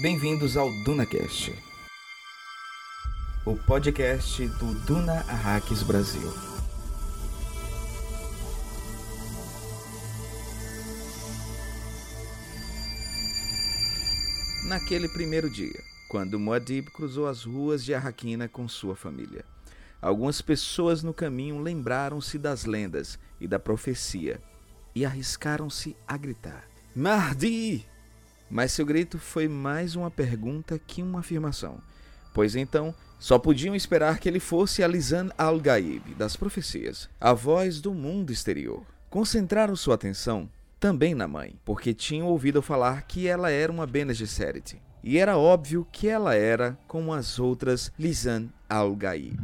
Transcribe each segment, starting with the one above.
Bem-vindos ao DunaCast, o podcast do Duna Arrakis Brasil. Naquele primeiro dia, quando Muad'Dib cruzou as ruas de Arrakina com sua família, algumas pessoas no caminho lembraram-se das lendas e da profecia e arriscaram-se a gritar: Mardi! Mas seu grito foi mais uma pergunta que uma afirmação, pois então só podiam esperar que ele fosse a Lisan al-Gaib das profecias, a voz do mundo exterior. Concentraram sua atenção também na mãe, porque tinham ouvido falar que ela era uma Bene Gesserit, e era óbvio que ela era como as outras Lisan al-Gaib.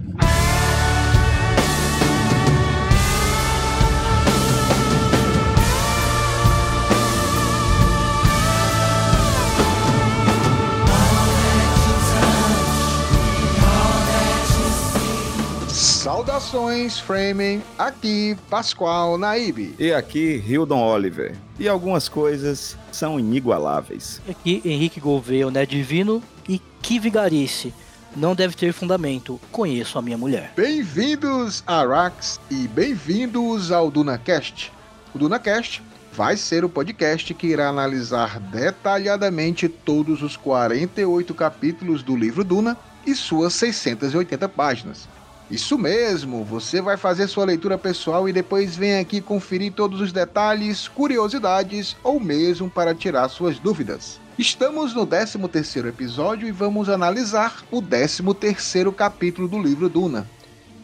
Saudações, Framing, aqui Pascoal Naib. E aqui Hildon Oliver. E algumas coisas são inigualáveis. Aqui Henrique Gouveia, né, divino e que vigarice. Não deve ter fundamento. Conheço a minha mulher. Bem-vindos a Arax e bem-vindos ao DunaCast. O DunaCast vai ser o podcast que irá analisar detalhadamente todos os 48 capítulos do livro Duna e suas 680 páginas. Isso mesmo, você vai fazer sua leitura pessoal e depois vem aqui conferir todos os detalhes, curiosidades ou mesmo para tirar suas dúvidas. Estamos no 13º episódio e vamos analisar o 13º capítulo do livro Duna.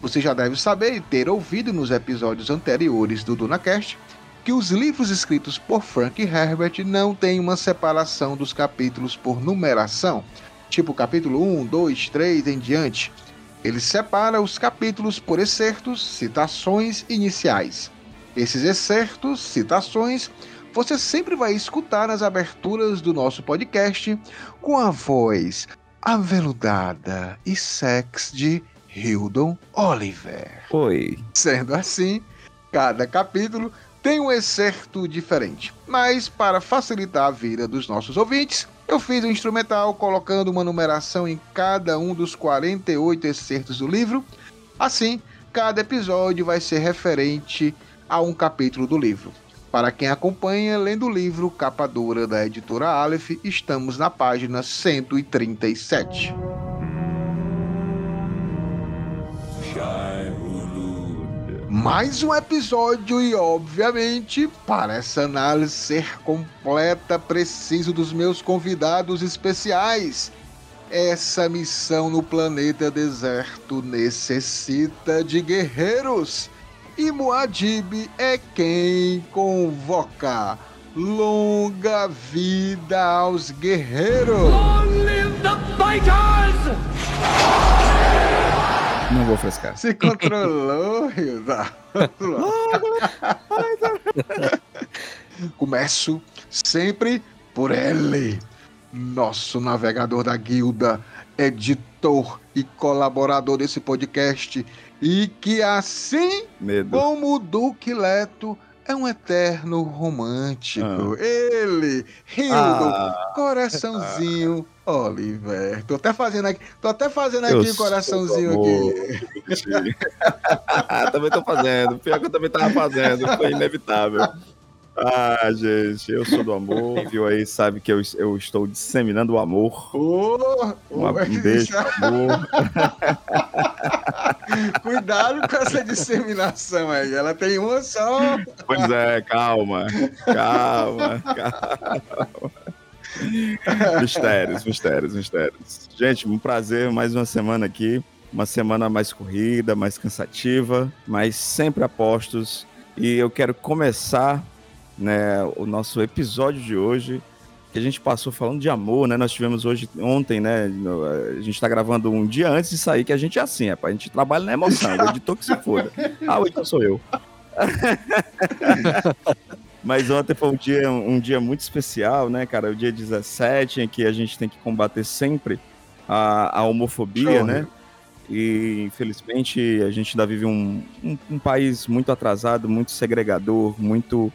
Você já deve saber e ter ouvido nos episódios anteriores do DunaCast que os livros escritos por Frank Herbert não têm uma separação dos capítulos por numeração, tipo capítulo 1, 2, 3 em diante. Ele separa os capítulos por excertos, citações iniciais. Esses excertos, citações, você sempre vai escutar nas aberturas do nosso podcast com a voz aveludada e sex de Hildon Oliver. Oi. Sendo assim, cada capítulo tem um excerto diferente. Mas para facilitar a vida dos nossos ouvintes, eu fiz o um instrumental colocando uma numeração em cada um dos 48 excertos do livro. Assim, cada episódio vai ser referente a um capítulo do livro. Para quem acompanha lendo o livro Capa Dura da editora Aleph, estamos na página 137. Mais um episódio e, obviamente, para essa análise ser completa, preciso dos meus convidados especiais. Essa missão no planeta deserto necessita de guerreiros. E Muad'Dib é quem convoca. Longa vida aos guerreiros! Long live the fighters! Não vou frescar. Se controlou, Hilda. Começo sempre por ele, nosso navegador da guilda, editor e colaborador desse podcast, e que assim Medo. como o Duque Leto é um eterno romântico. Ah. Ele, Hildo, ah. coraçãozinho Oliver, tô até fazendo aqui, tô até fazendo aqui o um coraçãozinho aqui. também tô fazendo, pior que eu também tava fazendo, foi inevitável. Ah, gente, eu sou do amor. Viu aí sabe que eu, eu estou disseminando o amor. Oh, um, um beijo, amor. Cuidado com essa disseminação aí, ela tem uma só. Pois é, calma, calma, calma. mistérios, mistérios, mistérios. Gente, um prazer, mais uma semana aqui. Uma semana mais corrida, mais cansativa, mas sempre apostos. E eu quero começar né, o nosso episódio de hoje, que a gente passou falando de amor, né? Nós tivemos hoje, ontem, né? A gente tá gravando um dia antes de sair, que a gente é assim, é, a gente trabalha na emoção, o editor que se foda. Ah, o editor sou eu. Mas ontem foi um dia, um dia muito especial, né, cara? O dia 17, em que a gente tem que combater sempre a, a homofobia, Show, né? E infelizmente a gente ainda vive um, um, um, país muito atrasado, muito segregador, muito,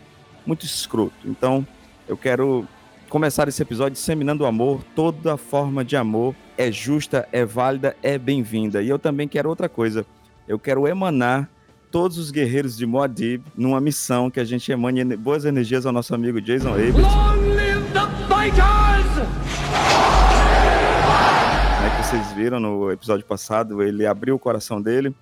muito escroto. Então eu quero começar esse episódio disseminando o amor. Toda forma de amor é justa, é válida, é bem-vinda. E eu também quero outra coisa. Eu quero emanar todos os guerreiros de Moadib numa missão que a gente emane boas energias ao nosso amigo Jason Abel. Long live the fighters! É que vocês viram no episódio passado, ele abriu o coração dele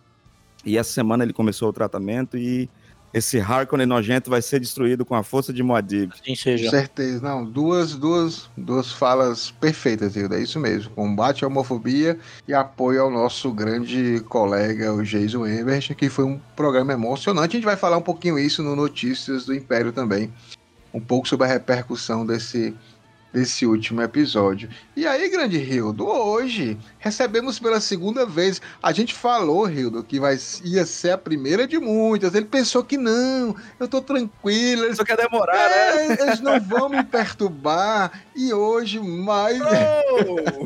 e essa semana ele começou o tratamento e esse Harkonnen nojento vai ser destruído com a força de Moadib. Sim, seja. Com certeza. Não, duas, duas, duas falas perfeitas, Hilda. É isso mesmo. Combate à homofobia e apoio ao nosso grande colega, o Jason Embert, que foi um programa emocionante. A gente vai falar um pouquinho isso no Notícias do Império também. Um pouco sobre a repercussão desse desse último episódio. E aí, grande Rildo, hoje recebemos pela segunda vez. A gente falou, Rildo, que vai, ia ser a primeira de muitas. Ele pensou que não, eu tô tranquilo. Eles, Só quer demorar, é, né? Eles não vão me perturbar. E hoje, mais. Oh!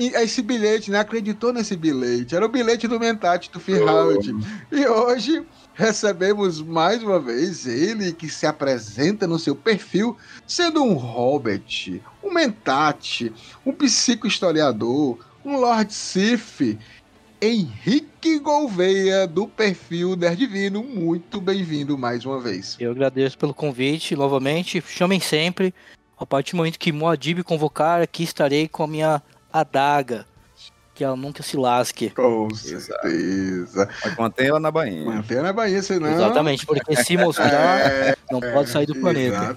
Esse bilhete, né? Acreditou nesse bilhete. Era o bilhete do Mentate do Firhoward. Oh. E hoje recebemos mais uma vez ele que se apresenta no seu perfil sendo um hobbit, um mentate, um psicohistoriador, um Lord Sif, Henrique Gouveia, do perfil Nerdvino. Muito bem-vindo mais uma vez. Eu agradeço pelo convite novamente. Chamem sempre. A partir do momento que Moadib convocar, aqui estarei com a minha adaga que ela nunca se lasque. Com certeza. Mantém ela na Bahia. Mantém ela na Bahia, senão. Exatamente, porque se mostrar, é, não pode sair do planeta.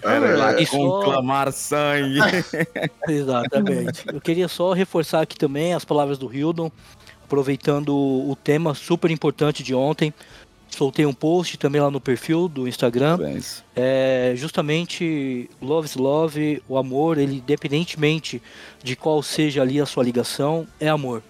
E conclamar sangue. exatamente. Eu queria só reforçar aqui também as palavras do Hildon, aproveitando o tema super importante de ontem. Soltei um post também lá no perfil do Instagram. É justamente Love is Love, o amor, ele independentemente de qual seja ali a sua ligação, é amor.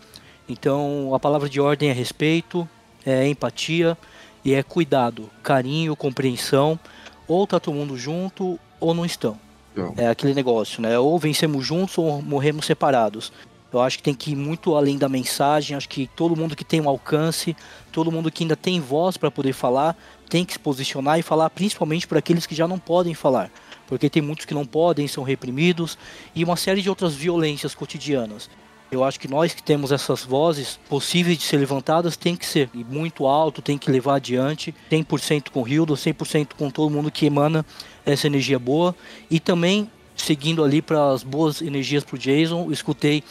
Então a palavra de ordem é respeito, é empatia e é cuidado, carinho, compreensão. Ou tá todo mundo junto ou não estão. Não. É aquele negócio, né? Ou vencemos juntos ou morremos separados. Eu acho que tem que ir muito além da mensagem. Acho que todo mundo que tem um alcance, todo mundo que ainda tem voz para poder falar, tem que se posicionar e falar principalmente para aqueles que já não podem falar. Porque tem muitos que não podem, são reprimidos e uma série de outras violências cotidianas. Eu acho que nós que temos essas vozes possíveis de ser levantadas tem que ser. Muito alto, tem que levar adiante, 100% com o Hildo, 100% com todo mundo que emana essa energia boa. E também seguindo ali para as boas energias para o Jason, escutei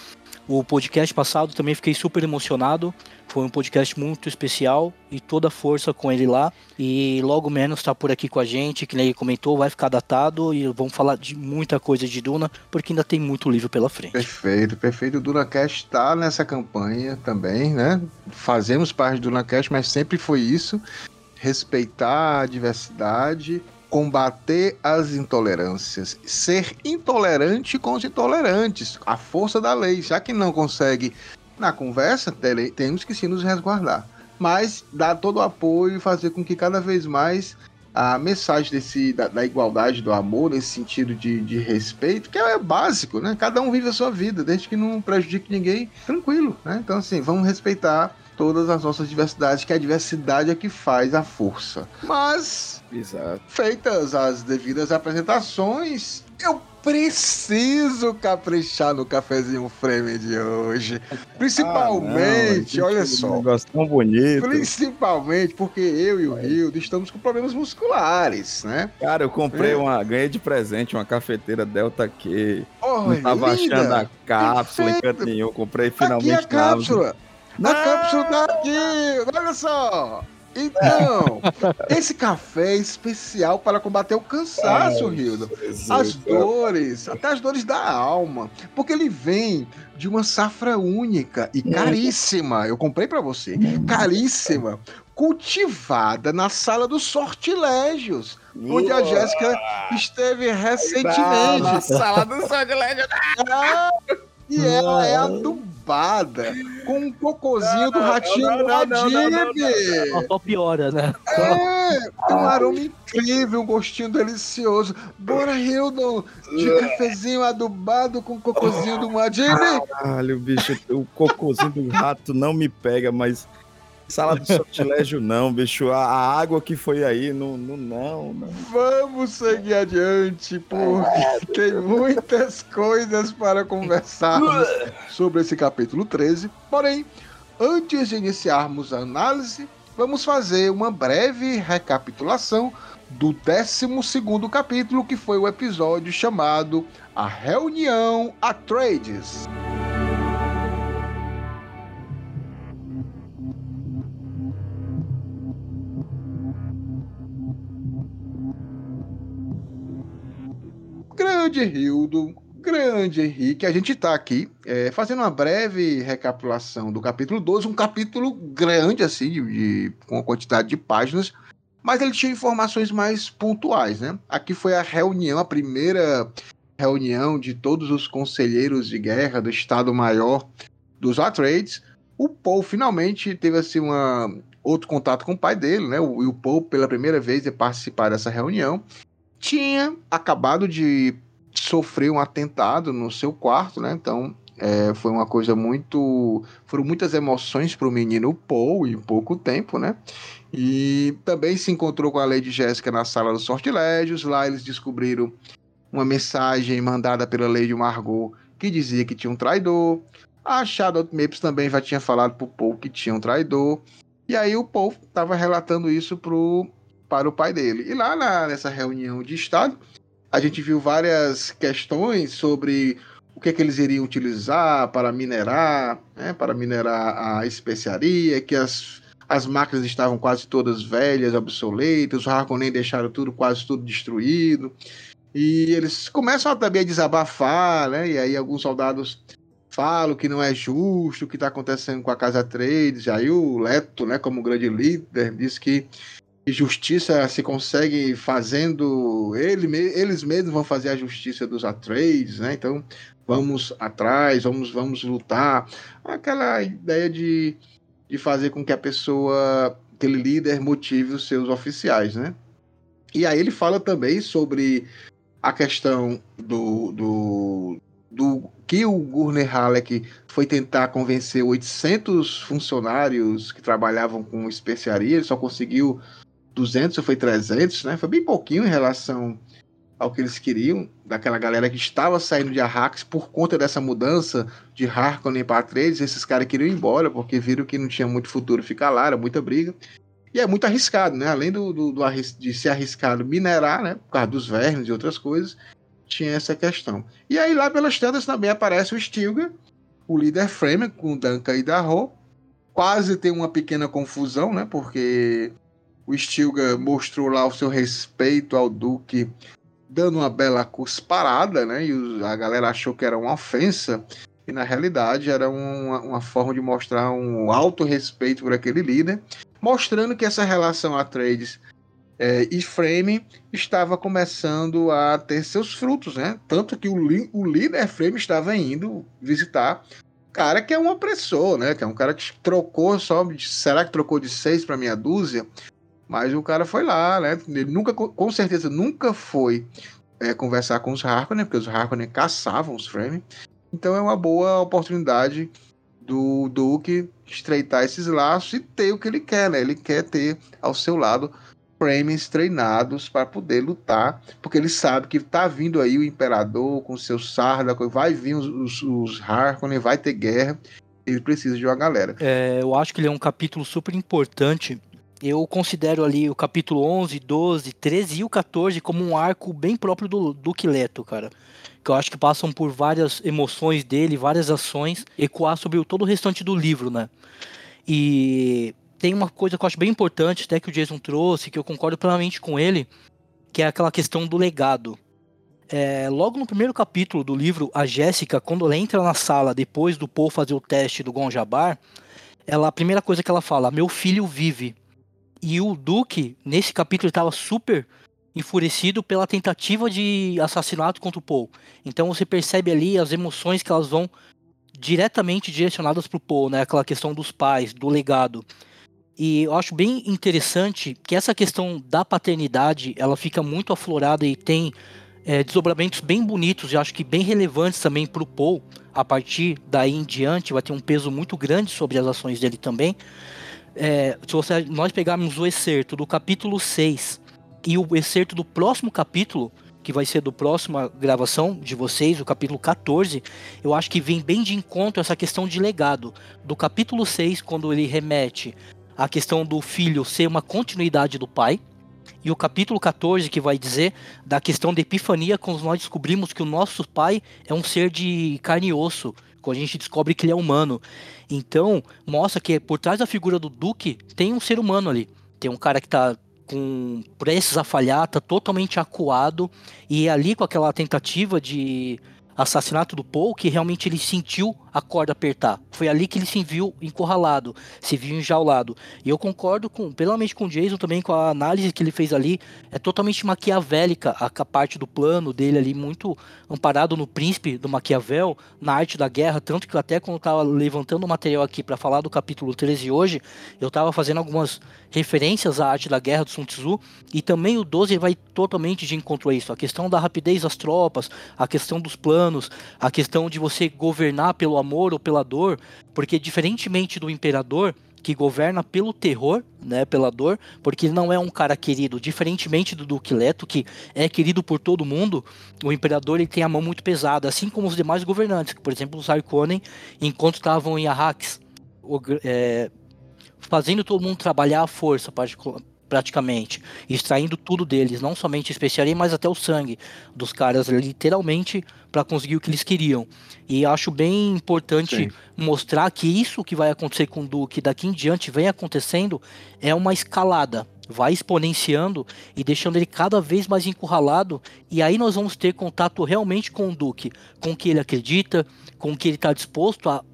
o podcast passado, também fiquei super emocionado. Foi um podcast muito especial e toda força com ele lá. E logo menos está por aqui com a gente, que nem ele comentou, vai ficar datado e vamos falar de muita coisa de Duna, porque ainda tem muito livro pela frente. Perfeito, perfeito. O DunaCast está nessa campanha também, né? Fazemos parte do DunaCast, mas sempre foi isso. Respeitar a diversidade combater as intolerâncias, ser intolerante com os intolerantes, a força da lei. Já que não consegue na conversa, temos que sim nos resguardar. Mas dar todo o apoio e fazer com que cada vez mais a mensagem desse, da, da igualdade, do amor, nesse sentido de, de, respeito, que é básico, né? Cada um vive a sua vida, desde que não prejudique ninguém, tranquilo, né? Então, assim, vamos respeitar todas as nossas diversidades, que a diversidade é que faz a força. Mas, Exato. feitas as devidas apresentações, eu preciso caprichar no cafezinho frame de hoje. Principalmente, ah, não, olha só. Um negócio tão bonito. Principalmente porque eu e o Rio estamos com problemas musculares, né? Cara, eu comprei é. uma, ganhei de presente uma cafeteira Delta Q. Oh, não tava linda. achando a cápsula em canto nenhum. Comprei finalmente. Aqui a cápsula. Na cápsula tá aqui, olha só. Então, esse café é especial para combater o cansaço, Rildo. As dores, até as dores da alma. Porque ele vem de uma safra única e caríssima. Eu comprei para você. Caríssima. Cultivada na sala dos sortilégios. Onde a Jéssica esteve recentemente. na sala dos sortilégios. Ah, e ela é a do chupada com um cocôzinho do ratinho Adib. Só piora, né? É, tem um aroma incrível, um gostinho delicioso. Bora, Hildon, de cafezinho adubado com cocôzinho do Adib. Caralho, bicho, o cocôzinho do rato não me pega, mas Sala do sortilégio não, bicho. A, a, água que foi aí, não, não, não, não. Vamos seguir adiante, porque tem muitas coisas para conversar sobre esse capítulo 13. Porém, antes de iniciarmos a análise, vamos fazer uma breve recapitulação do 12 capítulo, que foi o episódio chamado A Reunião Atreides. Grande Hildo, grande Henrique, a gente está aqui é, fazendo uma breve recapitulação do capítulo 12, um capítulo grande, assim, de, de, com a quantidade de páginas, mas ele tinha informações mais pontuais, né? Aqui foi a reunião, a primeira reunião de todos os conselheiros de guerra do Estado-Maior dos Atreides. O Paul finalmente teve assim uma outro contato com o pai dele, né? O, o Paul pela primeira vez ia participar dessa reunião. Tinha acabado de sofrer um atentado no seu quarto, né? Então é, foi uma coisa muito. Foram muitas emoções para o menino Paul em pouco tempo, né? E também se encontrou com a Lady Jéssica na sala dos sortilégios. Lá eles descobriram uma mensagem mandada pela Lady Margot que dizia que tinha um traidor. A Shadow Mapes também já tinha falado pro Paul que tinha um traidor. E aí o Paul estava relatando isso pro, para o pai dele. E lá na, nessa reunião de Estado, a gente viu várias questões sobre o que, é que eles iriam utilizar para minerar, né, para minerar a especiaria, que as as máquinas estavam quase todas velhas, obsoletas, os Harkonnen deixaram tudo, quase tudo destruído. E eles começam também a desabafar, né? E aí alguns soldados falam que não é justo o que está acontecendo com a Casa Trades. Aí o Leto, né, como grande líder, diz que justiça se consegue fazendo ele, eles mesmos vão fazer a justiça dos Atreides, né? Então vamos atrás, vamos vamos lutar. Aquela ideia de de fazer com que a pessoa, aquele líder, motive os seus oficiais, né? E aí ele fala também sobre a questão do, do, do que o Gurner Halleck foi tentar convencer 800 funcionários que trabalhavam com especiaria, ele só conseguiu 200 ou foi 300, né? Foi bem pouquinho em relação ao que eles queriam, daquela galera que estava saindo de Arrakis por conta dessa mudança de Harkonnen para Atreides, esses caras queriam ir embora porque viram que não tinha muito futuro ficar lá, era muita briga. E é muito arriscado, né? Além do, do, do de ser arriscado minerar, né? Por causa dos vermes e outras coisas, tinha essa questão. E aí lá pelas tantas também aparece o Stilgar, o líder Fremen, com Duncan e Darro. Quase tem uma pequena confusão, né? Porque o Stilgar mostrou lá o seu respeito ao Duque dando uma bela cusparada, né? E a galera achou que era uma ofensa. E na realidade era uma, uma forma de mostrar um alto respeito por aquele líder, mostrando que essa relação a trades é, e Frame estava começando a ter seus frutos, né? Tanto que o, o líder Frame estava indo visitar cara que é um opressor, né? Que é um cara que trocou só. Será que trocou de seis para meia dúzia? Mas o cara foi lá, né? Ele nunca, com certeza, nunca foi é, conversar com os Harkonnen, porque os Harkonnen caçavam os Fremen. Então é uma boa oportunidade do Duke estreitar esses laços e ter o que ele quer, né? Ele quer ter ao seu lado Fremen treinados para poder lutar, porque ele sabe que tá vindo aí o Imperador com seus Sardaukon, vai vir os, os, os Harkonnen, vai ter guerra, ele precisa de uma galera. É, eu acho que ele é um capítulo super importante eu considero ali o capítulo 11, 12, 13 e o 14 como um arco bem próprio do Duque Leto, cara. Que eu acho que passam por várias emoções dele, várias ações, ecoar sobre todo o restante do livro, né? E tem uma coisa que eu acho bem importante, até que o Jason trouxe, que eu concordo plenamente com ele, que é aquela questão do legado. É, logo no primeiro capítulo do livro, a Jéssica, quando ela entra na sala depois do Paul fazer o teste do Gonjabar, ela, a primeira coisa que ela fala, meu filho vive. E o Duque, nesse capítulo, estava super enfurecido pela tentativa de assassinato contra o Paul. Então você percebe ali as emoções que elas vão diretamente direcionadas para o Paul, né? Aquela questão dos pais, do legado. E eu acho bem interessante que essa questão da paternidade, ela fica muito aflorada e tem é, desdobramentos bem bonitos e acho que bem relevantes também para o Paul. A partir daí em diante vai ter um peso muito grande sobre as ações dele também. É, se você, nós pegarmos o excerto do capítulo 6 e o excerto do próximo capítulo, que vai ser do próxima gravação de vocês, o capítulo 14, eu acho que vem bem de encontro essa questão de legado. Do capítulo 6, quando ele remete à questão do filho ser uma continuidade do pai, e o capítulo 14, que vai dizer da questão da epifania, quando nós descobrimos que o nosso pai é um ser de carne e osso, quando a gente descobre que ele é humano. Então, mostra que por trás da figura do Duque tem um ser humano ali. Tem um cara que está com prestes a falhar, tá totalmente acuado e ali com aquela tentativa de assassinato do Paul que realmente ele sentiu a corda apertar. Foi ali que ele se viu encurralado, se viu enjaulado. E eu concordo com, plenamente com o Jason também com a análise que ele fez ali. É totalmente maquiavélica a, a parte do plano dele ali, muito amparado no príncipe do Maquiavel, na arte da guerra. Tanto que até quando eu tava levantando o material aqui para falar do capítulo 13 hoje, eu tava fazendo algumas referências à arte da guerra do Sun Tzu. E também o 12 vai totalmente de encontro a isso. A questão da rapidez das tropas, a questão dos planos, a questão de você governar pelo amor ou pela dor, porque diferentemente do imperador, que governa pelo terror, né, pela dor, porque ele não é um cara querido, diferentemente do Duque Leto, que é querido por todo mundo, o imperador ele tem a mão muito pesada, assim como os demais governantes, por exemplo, os Harkonnen, enquanto estavam em Arrax, é, fazendo todo mundo trabalhar à força, praticamente, extraindo tudo deles, não somente especiaria, mas até o sangue dos caras, literalmente, para conseguir o que eles queriam. E acho bem importante Sim. mostrar que isso que vai acontecer com o Duque daqui em diante vem acontecendo é uma escalada. Vai exponenciando e deixando ele cada vez mais encurralado. E aí nós vamos ter contato realmente com o Duque, com o que ele acredita, com o que ele está disposto a,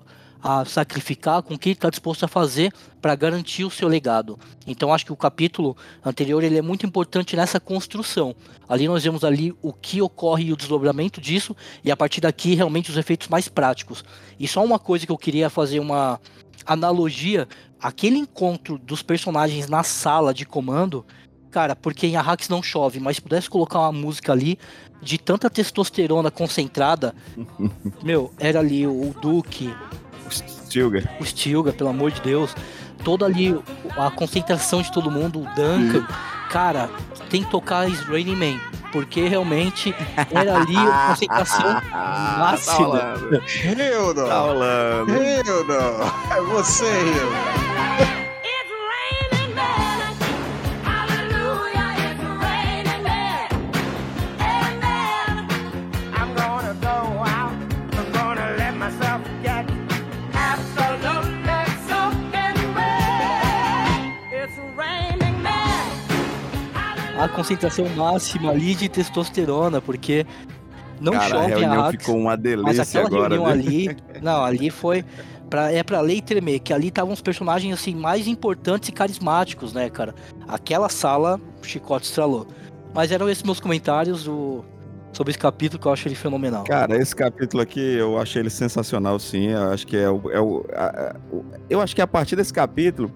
a sacrificar, com o que ele está disposto a fazer para garantir o seu legado. Então acho que o capítulo anterior ele é muito importante nessa construção. Ali nós vemos ali o que ocorre e o desdobramento disso e a partir daqui realmente os efeitos mais práticos. E só uma coisa que eu queria fazer uma analogia, aquele encontro dos personagens na sala de comando, cara, porque em Arrax não chove, mas se pudesse colocar uma música ali de tanta testosterona concentrada, meu, era ali o Duque, Stilgar. O Stilgar, pelo amor de Deus. Toda ali, a concentração de todo mundo, o Duncan. Cara, tem que tocar Raining Man. Porque realmente era ali a concentração máxima. Tá rolando. Hildo! Tá rolando. Hildo! É você, Hildo! A concentração máxima ali de testosterona, porque não Cara, chove a reunião Axe, ficou uma delícia mas aquela agora, reunião viu? ali, não, ali foi pra, é pra lei tremer, que ali estavam os personagens assim mais importantes e carismáticos, né, cara? Aquela sala, o chicote estralou. Mas eram esses meus comentários do, sobre esse capítulo que eu acho ele fenomenal. Cara, esse capítulo aqui eu achei ele sensacional, sim. Eu acho que é o. É o, a- a- o- eu acho que a partir desse capítulo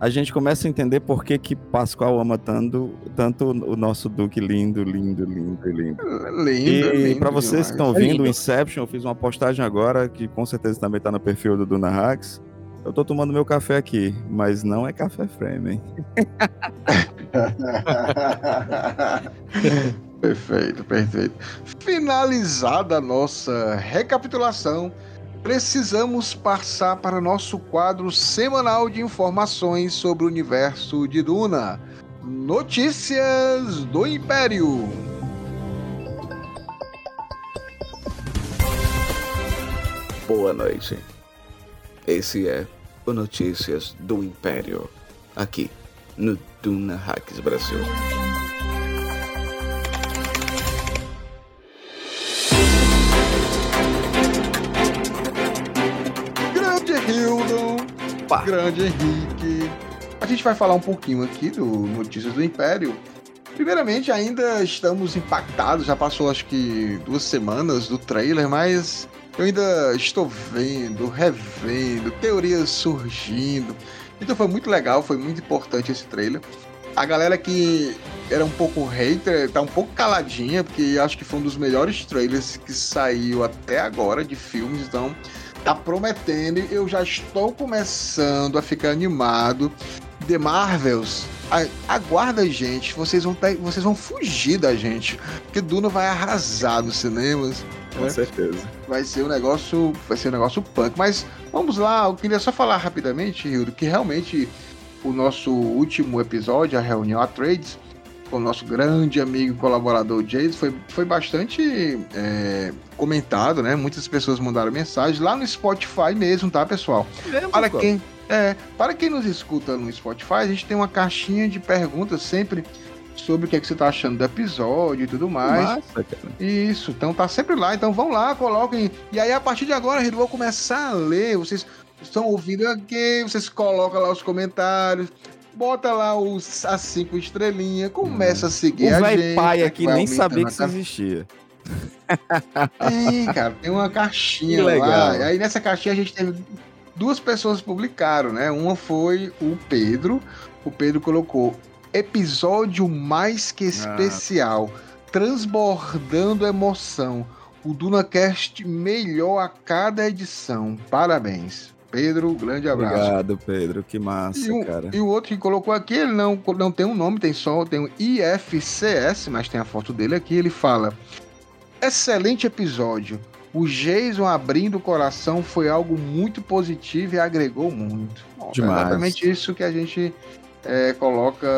a gente começa a entender por que, que Pascoal ama tanto, tanto o nosso Duque lindo, lindo, lindo, lindo. Lindo, E lindo para vocês que estão É ouvindo o Inception, eu fiz uma postagem agora que com certeza também tá no perfil do Duna Hacks. Eu tô tomando meu café aqui, mas não é café frame, hein? perfeito, perfeito. Finalizada a nossa recapitulação, precisamos passar para nosso quadro semanal de informações sobre o universo de Duna. Notícias do Império. Boa noite. Esse é o Notícias do Império, aqui no Duna Hacks Brasil. Pá. grande Henrique. A gente vai falar um pouquinho aqui do Notícias do Império. Primeiramente, ainda estamos impactados, já passou acho que duas semanas do trailer, mas eu ainda estou vendo, revendo, teorias surgindo. Então foi muito legal, foi muito importante esse trailer. A galera que era um pouco hater tá um pouco caladinha, porque acho que foi um dos melhores trailers que saiu até agora de filmes, então tá prometendo, eu já estou começando a ficar animado. The Marvels, aguarda a gente, vocês vão, tá, vocês vão fugir da gente, porque Duna vai arrasar nos cinemas. Com né? certeza. Vai ser um negócio, vai ser um negócio punk. Mas vamos lá, eu queria só falar rapidamente, Hildo, que realmente o nosso último episódio, a reunião a Trades, com o nosso grande amigo e colaborador Jason, foi, foi bastante é, comentado, né? Muitas pessoas mandaram mensagem lá no Spotify mesmo, tá, pessoal? É, para quem é, para quem nos escuta no Spotify, a gente tem uma caixinha de perguntas sempre sobre o que, é que você está achando do episódio e tudo mais. Massa, Isso, então tá sempre lá. Então vão lá, coloquem. E aí, a partir de agora, eu vou começar a ler. Vocês estão ouvindo aqui, vocês colocam lá os comentários. Bota lá os, as cinco estrelinhas, começa hum. a seguir o a gente. O pai aqui nem sabia que isso existia. Tem, cara, tem uma caixinha lá. E aí nessa caixinha a gente teve duas pessoas publicaram, né? Uma foi o Pedro. O Pedro colocou episódio mais que ah. especial, ah. transbordando emoção. O DunaCast melhor a cada edição. Parabéns. Pedro, grande abraço. Obrigado, Pedro. Que massa, e o, cara. E o outro que colocou aqui, ele não, não tem um nome, tem só tem um IFCS, mas tem a foto dele aqui. Ele fala: Excelente episódio. O Jason abrindo o coração foi algo muito positivo e agregou muito. Demais. É exatamente isso que a gente é, coloca.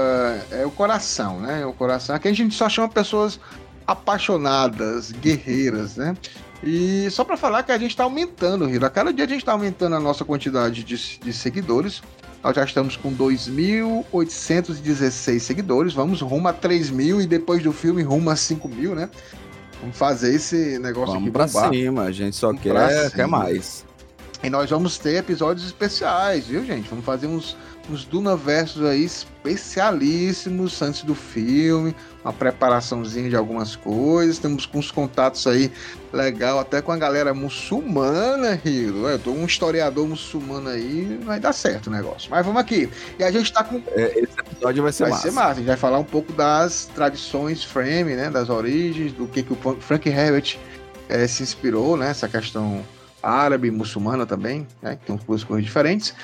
É o coração, né? O coração. Aqui a gente só chama pessoas apaixonadas, guerreiras, né? E só para falar que a gente está aumentando, Hiro. A cada dia a gente está aumentando a nossa quantidade de, de seguidores. Nós já estamos com 2.816 seguidores. Vamos rumo a 3 mil e depois do filme rumo a 5 mil, né? Vamos fazer esse negócio vamos aqui pra bombar. cima, a gente só vamos quer, quer mais. E nós vamos ter episódios especiais, viu, gente? Vamos fazer uns, uns Dunaversos aí especialíssimos antes do filme, uma preparaçãozinha de algumas coisas. Temos com uns contatos aí legal, até com a galera muçulmana, Rio. Eu tô um historiador muçulmano aí, vai dar certo o negócio. Mas vamos aqui. E a gente tá com. É, esse episódio vai ser vai massa. Vai ser massa. A gente vai falar um pouco das tradições frame, né? Das origens, do que, que o Frank Herbert é, se inspirou, né? Essa questão árabe, muçulmana também, né? Que tem duas coisas diferentes.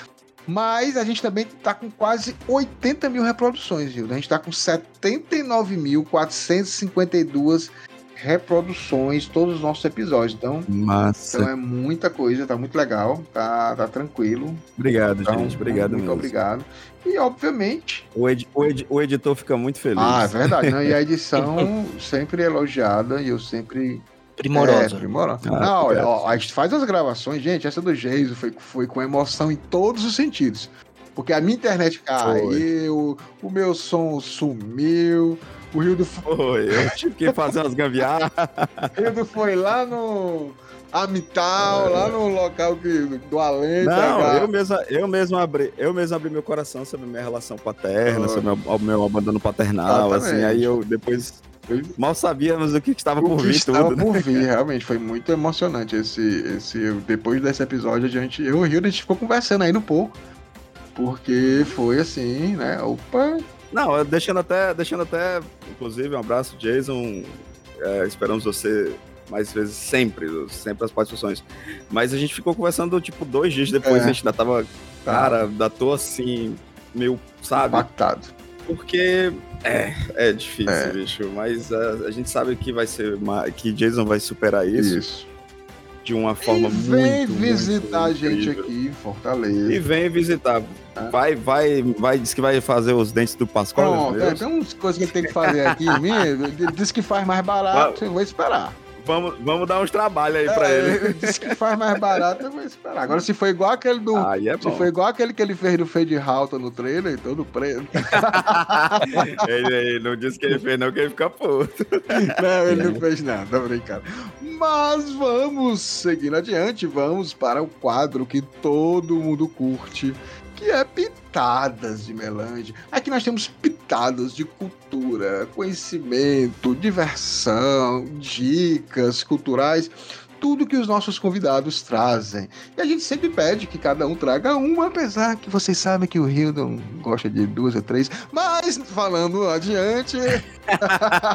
Mas a gente também está com quase 80 mil reproduções, viu? A gente está com 79.452 reproduções, todos os nossos episódios. Então, Massa. então é muita coisa, tá muito legal, tá, tá tranquilo. Obrigado, então, gente. Obrigado muito mesmo. obrigado. E, obviamente. O, ed, o, ed, o editor fica muito feliz. Ah, é verdade. Né? E a edição sempre elogiada e eu sempre Primorosa. É, primorosa. Ah, não, ó, a gente faz as gravações, gente. Essa do Geiso foi, foi com emoção em todos os sentidos. Porque a minha internet caiu, foi. o meu som sumiu, o Rio do Foi, eu tive que fazer umas gambiarras. o Rio do foi lá no. Amital, é. lá no local que, do além. Não, eu mesmo, eu mesmo abri, eu mesmo abri meu coração sobre minha relação paterna, sobre o meu, meu abandono paternal, Exatamente. assim, aí eu depois Mal sabíamos o que estava o por vir estava tudo. Né? por vir, realmente. Foi muito emocionante esse, esse. Depois desse episódio, a gente, eu e o Rio, a gente ficou conversando aí no pouco. Porque foi assim, né? Opa! Não, deixando até, deixando até, inclusive, um abraço, Jason. É, esperamos você mais vezes sempre, sempre as participações. Mas a gente ficou conversando, tipo, dois dias depois, é. a gente ainda tava, cara, ainda tô assim, meio, sabe? Impactado. Porque é, é difícil, é. bicho. Mas a, a, gente sabe que vai ser uma, que Jason vai superar isso. Isso. De uma forma e vem muito. Vem visitar muito a gente aqui em Fortaleza. E vem visitar. É. Vai, vai, vai, diz que vai fazer os dentes do Pascoal. Pronto, é, tem umas coisas que ele tem que fazer aqui em mim. Diz que faz mais barato, eu vou esperar. Vamos, vamos dar uns trabalhos aí pra é, ele. Ele disse que faz mais barato, eu vou esperar. Agora, se for igual aquele do. É. Se for igual aquele que ele fez do Fade Halton no trailer, todo preto. ele, ele, não disse que ele fez, não, que ele fica puto. Não, ele não fez nada, tô brincando. Mas vamos seguindo adiante, vamos para o quadro que todo mundo curte que é Pitadas de Melange. Aqui nós temos pitadas de cultura, conhecimento, diversão, dicas culturais, tudo que os nossos convidados trazem. E a gente sempre pede que cada um traga uma, apesar que vocês sabem que o Hildon gosta de duas ou três. Mas, falando adiante,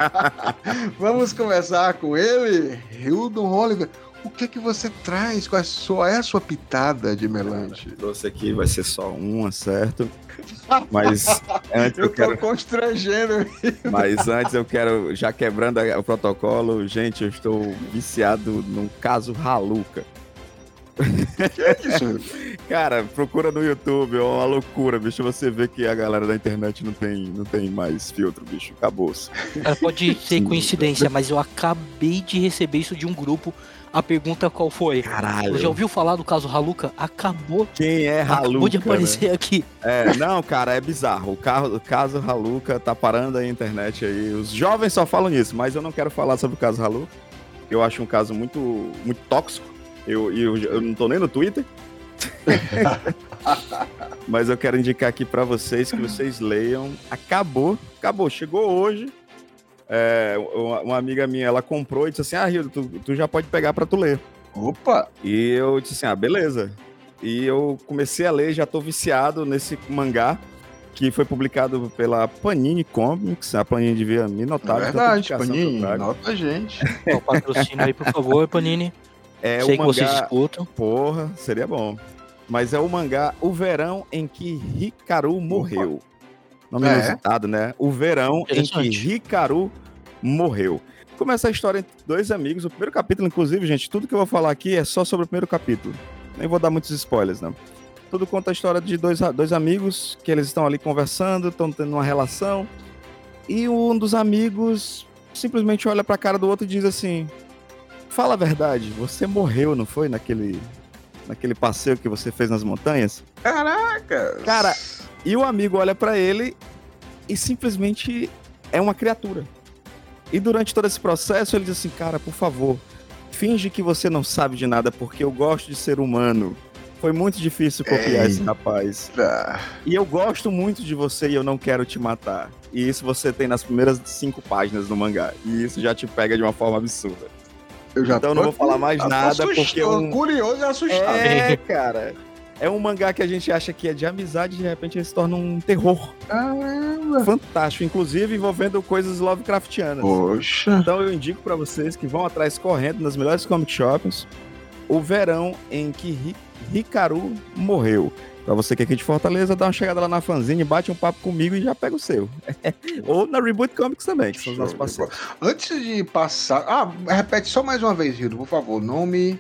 vamos começar com ele, Hildon Oliver o que é que você traz? Qual é a sua, é a sua pitada de melange? Trouxe aqui, vai ser só uma, certo? Mas antes eu, eu tô quero. constrangendo. Mas antes eu quero, já quebrando o protocolo, gente, eu estou viciado num caso Raluca. que é isso? Cara, procura no YouTube, é uma loucura, bicho. Você vê que a galera da internet não tem, não tem mais filtro, bicho. Acabou-se. Pode ser coincidência, mas eu acabei de receber isso de um grupo. A pergunta qual foi? Caralho. Já ouviu falar do caso Haluca? Acabou, Quem é acabou Raluca? de aparecer aqui. né? É, não, cara, é bizarro. O, carro, o caso Raluca tá parando a internet aí. Os jovens só falam nisso, mas eu não quero falar sobre o caso Raluca. Eu acho um caso muito, muito tóxico. Eu, eu, eu não tô nem no Twitter. Mas eu quero indicar aqui pra vocês que vocês leiam. Acabou, acabou, chegou hoje. É, uma, uma amiga minha, ela comprou e disse assim: Ah, Rio, tu, tu já pode pegar pra tu ler. Opa! E eu disse assim: Ah, beleza. E eu comecei a ler, já tô viciado nesse mangá que foi publicado pela Panini Comics. A Panini devia me É notar. de tanta verdade, trago. nota a gente. Ó, patrocina aí, por favor, Panini. É Sei o que vocês mangá. escutam. Porra, seria bom. Mas é o mangá O Verão em que Hikaru morreu. Nome É. inusitado, né? O Verão em que. Hikaru morreu. Começa a história entre dois amigos. O primeiro capítulo, inclusive, gente, tudo que eu vou falar aqui é só sobre o primeiro capítulo. Nem vou dar muitos spoilers, não. Tudo conta a história de dois, dois amigos que eles estão ali conversando, estão tendo uma relação. E um dos amigos simplesmente olha pra cara do outro e diz assim: Fala a verdade, você morreu, não foi? Naquele, naquele passeio que você fez nas montanhas? Caraca! Cara, E o amigo olha pra ele e simplesmente é uma criatura. E durante todo esse processo ele diz assim: Cara, por favor, finge que você não sabe de nada porque eu gosto de ser humano. Foi muito difícil copiar esse Eita. rapaz. Tá. E eu gosto muito de você e eu não quero te matar. E isso você tem nas primeiras cinco páginas do mangá. E isso já te pega de uma forma absurda. Eu já Então eu tô não vou falar mais nada, porque um- curioso e assustado. É, cara. É um mangá que a gente acha que é de amizade e de repente ele se torna um terror Caramba! fantástico, inclusive envolvendo coisas Lovecraftianas. Poxa! Então eu indico pra vocês que vão atrás correndo nas melhores comic shops o verão em que Ri- Hikaru morreu. Pra você que é aqui de Fortaleza, dá uma chegada lá na fanzine, bate um papo comigo e já pega o seu. Ou na Reboot Comics também, que são os nossos parceiros. Antes de passar. Ah, repete só mais uma vez, Rildo, por favor. Nome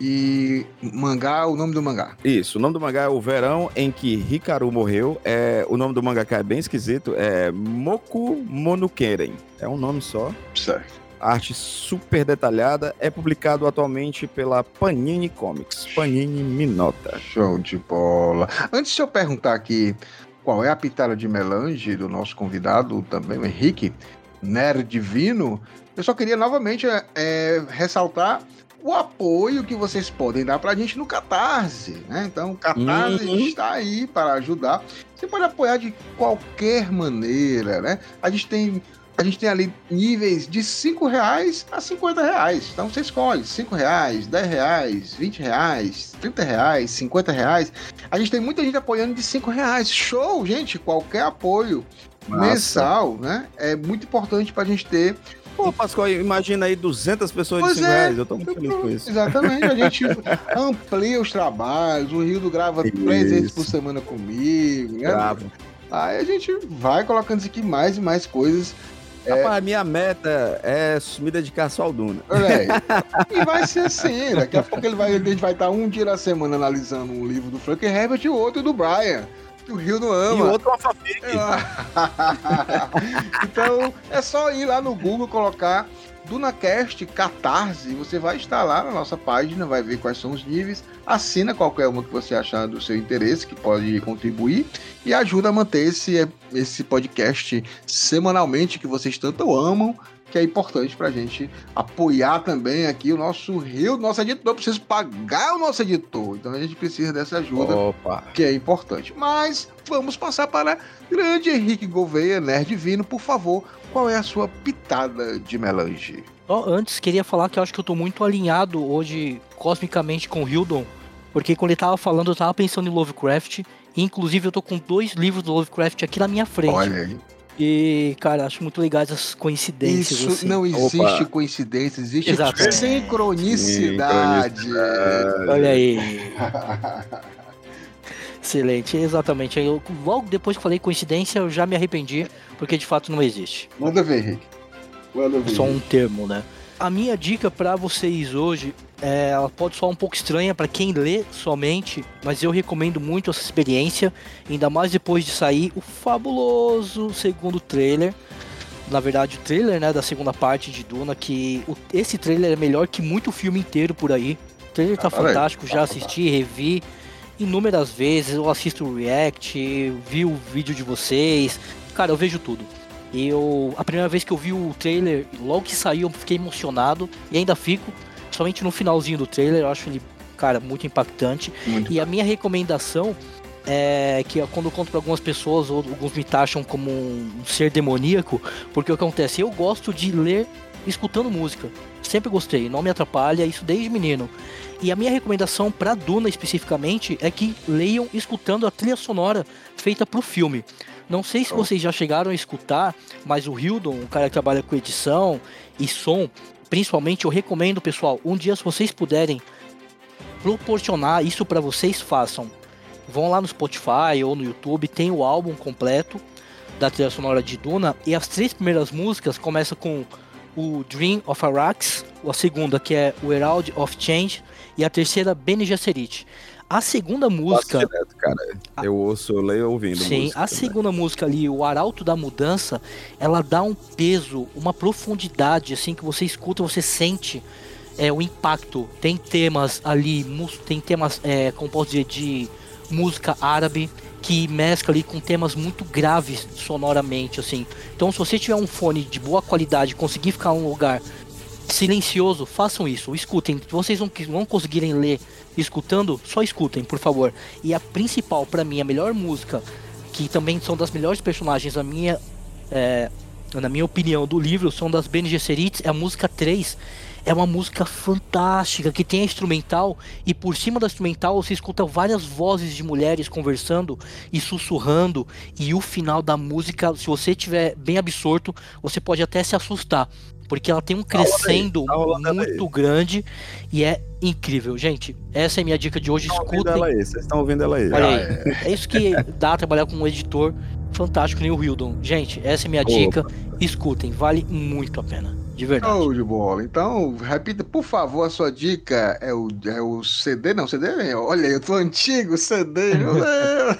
e mangá, o nome do mangá. Isso, o nome do mangá é O Verão em que Hikaru morreu. É, o nome do mangaka é bem esquisito, é Moku Monukeren. É um nome só. Certo. arte super detalhada, é publicado atualmente pela Panini Comics. Panini Minota. Show de bola. Antes de eu perguntar aqui qual é a pitada de melange do nosso convidado também, o Henrique, Nerd Divino, eu só queria novamente é, é, ressaltar o apoio que vocês podem dar pra gente no Catarse, né? Então, o Catarse Uhum. está aí para ajudar. Você pode apoiar de qualquer maneira, né? A gente tem a gente tem ali níveis de 5 reais a 50 reais. Então você escolhe 5 reais, 10 reais, 20 reais, 30 reais, 50 reais. A gente tem muita gente apoiando de 5 reais. Show, gente! Qualquer apoio Massa. mensal, né? É muito importante pra gente ter. Pô, Pascoal, imagina aí 200 pessoas Pois de 5 é. reais. Eu tô muito feliz com isso. Exatamente, a gente amplia os trabalhos. O Rildo grava três vezes por Isso. semana comigo, né? Bravo. Aí a gente vai colocando isso aqui mais e mais coisas. Rapaz, minha meta é me dedicar só ao Duna. Aí. E vai ser assim. Daqui a pouco ele vai, a gente vai estar um dia na semana analisando um livro do Frank Herbert e o outro do Brian. Que o Rio não ama. E o outro é uma fanfic. então é só ir lá no Google colocar DunaCast Catarse. E você vai estar lá na nossa página, vai ver quais são os níveis, assina qualquer uma que você achar do seu interesse, que pode contribuir. E ajuda a manter esse, esse podcast semanalmente que vocês tanto amam, que é importante pra gente apoiar também aqui o nosso Rio, nosso editor, precisa pagar o nosso editor, então a gente precisa dessa ajuda Opa. que é importante. Mas vamos passar para grande Henrique Gouveia, Nerd Divino, por favor, qual é a sua pitada de melange? Só antes, queria falar que eu acho que eu tô muito alinhado hoje, cosmicamente, com o Hildon. Porque quando ele tava falando, eu tava pensando em Lovecraft. E, inclusive, eu tô com dois livros do Lovecraft aqui na minha frente. Olha aí. E, cara, acho muito legais as coincidências. Isso assim. não existe Opa. coincidência, existe Exato. sincronicidade. Olha aí. Excelente, exatamente. Eu, logo depois que falei coincidência, eu já me arrependi, porque de fato não existe. Manda ver, Henrique. Manda ver. É só um termo, né? A minha dica pra vocês hoje, é, ela pode soar um pouco estranha pra quem lê somente, mas eu recomendo muito essa experiência, ainda mais depois de sair o fabuloso segundo trailer. Na verdade, o trailer né, da segunda parte de Duna, que o- esse trailer é melhor que muito filme inteiro por aí. O trailer tá Ah, fantástico, já assisti, revi inúmeras vezes, eu assisto o react, vi o vídeo de vocês. Cara, eu vejo tudo. Eu, a primeira vez que eu vi o trailer, logo que saiu, eu fiquei emocionado e ainda fico, somente no finalzinho do trailer, eu acho ele, cara, muito impactante. Muito E a minha recomendação é que quando eu conto para algumas pessoas, ou alguns me taxam como um ser demoníaco, porque o que acontece? Eu gosto de ler escutando música. Sempre gostei, não me atrapalha, isso desde menino. E a minha recomendação para Duna especificamente é que leiam escutando a trilha sonora feita pro filme. Não sei se vocês já chegaram a escutar, mas o Hildon, um cara que trabalha com edição e som, principalmente eu recomendo, pessoal, um dia se vocês puderem proporcionar isso para vocês, façam. Vão lá no Spotify ou no YouTube, tem o álbum completo da trilha sonora de Duna e as três primeiras músicas começam com o Dream of Arax, a segunda que é o Herald of Change e a terceira Bene Gesserit. A segunda música direto, cara. Eu ouço, eu leio ouvindo Sim, música a também. segunda música ali, o Arauto da Mudança, ela dá um peso, uma profundidade, assim, que você escuta, você sente é, o impacto. Tem temas ali, mus- tem temas, é, como posso dizer, de música árabe, que mescla ali com temas muito graves sonoramente, assim. Então, se você tiver um fone de boa qualidade, conseguir ficar num lugar silencioso, façam isso, escutem. Se vocês não, não conseguirem ler escutando, só escutem, por favor. E a principal, pra mim, a melhor música, que também são das melhores personagens, na minha, é, na minha opinião, do livro, são das Bene Gesserit, é a música 3. É uma música fantástica, que tem a instrumental, e por cima da instrumental você escuta várias vozes de mulheres conversando e sussurrando, e o final da música, se você estiver bem absorto, você pode até se assustar. Porque ela tem um aí, crescendo tá aí. muito grande e é incrível, gente. Essa é a minha dica de hoje. Ouvindo Escutem. ela aí, vocês estão ouvindo ela aí. Olha aí. É isso que dá trabalhar com um editor fantástico, nem o Hildon. Gente, essa é a minha Opa. dica. Escutem, vale muito a pena. De verdade. Show de bola. Então, repita, por favor, a sua dica é o, é o CD, não, CD é, olha, eu tô antigo, CD, meu Deus.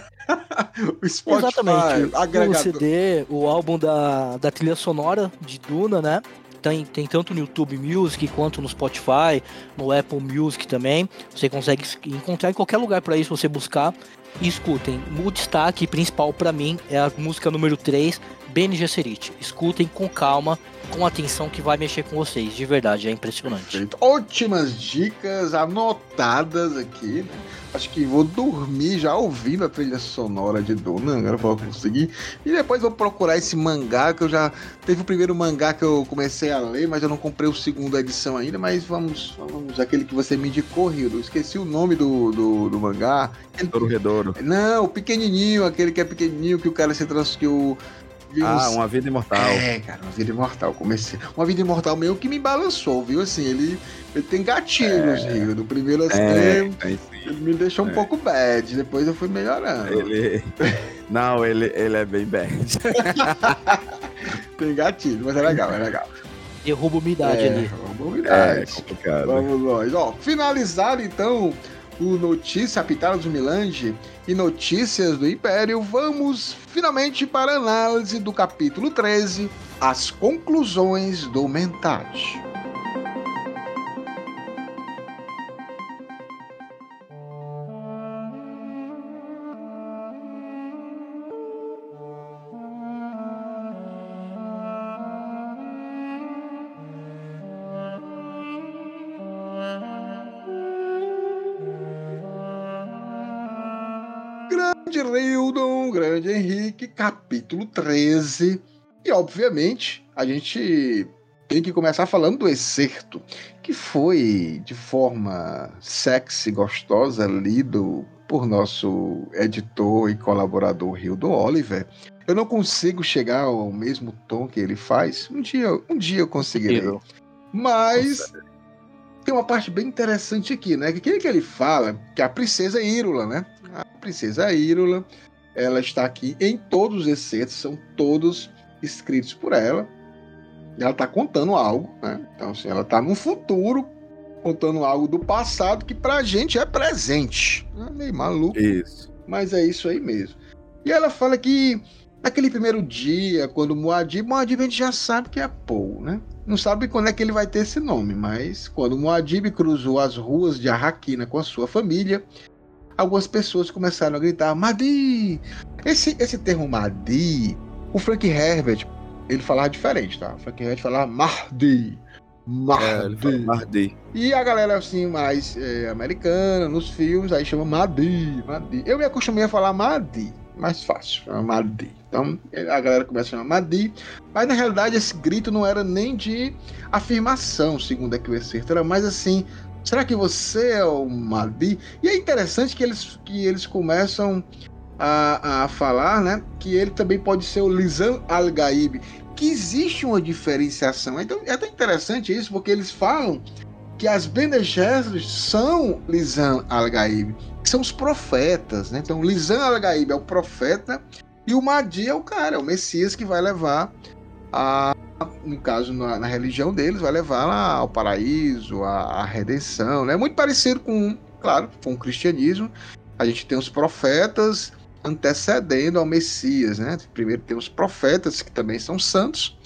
o Spotify, Exatamente. O agregador. CD, o álbum da, da trilha sonora de Duna, né? Tem, tem tanto no YouTube Music quanto no Spotify, no Apple Music também. Você consegue encontrar em qualquer lugar para isso, você buscar. E escutem. O destaque principal para mim é a música número 3, Bene Gesserit. Escutem com calma, com atenção que vai mexer com vocês. De verdade, é impressionante. Perfeito. Ótimas dicas anotadas aqui, né? Acho que vou dormir já ouvindo a trilha sonora de Duna, agora vou conseguir. E depois vou procurar esse mangá, que eu já. Teve o primeiro mangá que eu comecei a ler, mas eu não comprei o segunda edição ainda. Mas vamos, vamos aquele que você me indicou, Rio. Eu esqueci o nome do, do, do mangá. Redouro. Não, o pequenininho, aquele que é pequenininho, que o cara se trans... que o. Ah, Uma Vida Imortal. É, cara, uma vida imortal. Comecei. Uma vida imortal meio que me balançou, viu? Assim, ele, ele tem gatilhos, Rio. No primeiro assim, É, ele me deixou um É. pouco bad. Depois eu fui melhorando. Ele... Não, ele, ele é bem bad. Tem gatilho, mas é legal, é legal. Derruba umidade é, ali. vamos É novidade. complicado. Vamos nós. Ó, finalizar então o Notícia Pitada do Milange e Notícias do Império, vamos finalmente para a análise do capítulo 13, as conclusões do Mentage. Grande Henrique, capítulo 13. E obviamente a gente tem que começar falando do excerto, que foi de forma sexy, gostosa, lido por nosso editor e colaborador Hildon Oliver. Eu não consigo chegar ao mesmo tom que ele faz. Um dia, um dia eu conseguirei. Mas tem uma parte bem interessante aqui, né? Que que que ele fala que a princesa Írula, né? A princesa Írula, ela está aqui em todos os excertos, são todos escritos por ela. E ela está contando algo, né? Então, assim, ela está no futuro contando algo do passado que pra gente é presente. É meio maluco, Isso. mas é isso aí mesmo. E ela fala que naquele primeiro dia, quando Moadib, Moadib a gente já sabe que é Paul, né? Não sabe quando é que ele vai ter esse nome, mas quando Moadib cruzou as ruas de Arraquina com a sua família, algumas pessoas começaram a gritar: Madi! Esse, esse termo Madi, o Frank Herbert, ele falava diferente, tá? O Frank Herbert falava Mahdi. É, fala Mahdi. Mardi. E a galera assim, mais é, americana, nos filmes, aí chama Madi, Madi. Eu me acostumei a falar Madi, mais fácil, chama Madi. Então a galera começa a chamar Madi, mas na realidade esse grito não era nem de afirmação, segundo aqui o excerto, era mais assim, será que você é o Madi? E é interessante que eles, que eles começam a, a falar, né, que ele também pode ser o Lisan Al-Gaib, que existe uma diferenciação. Então é tão interessante isso, porque eles falam que as Bene Gesserit são Lisan Al-Gaib, que são os profetas, né? Então Lisan Al-Gaib é o profeta e o Mahdi é o cara, é o Messias que vai levar a no caso na, na religião deles vai levar lá ao paraíso, à, à redenção, né? Muito parecido com, claro, com o cristianismo. A gente tem os profetas antecedendo ao Messias, né? Primeiro tem os profetas que também são santos,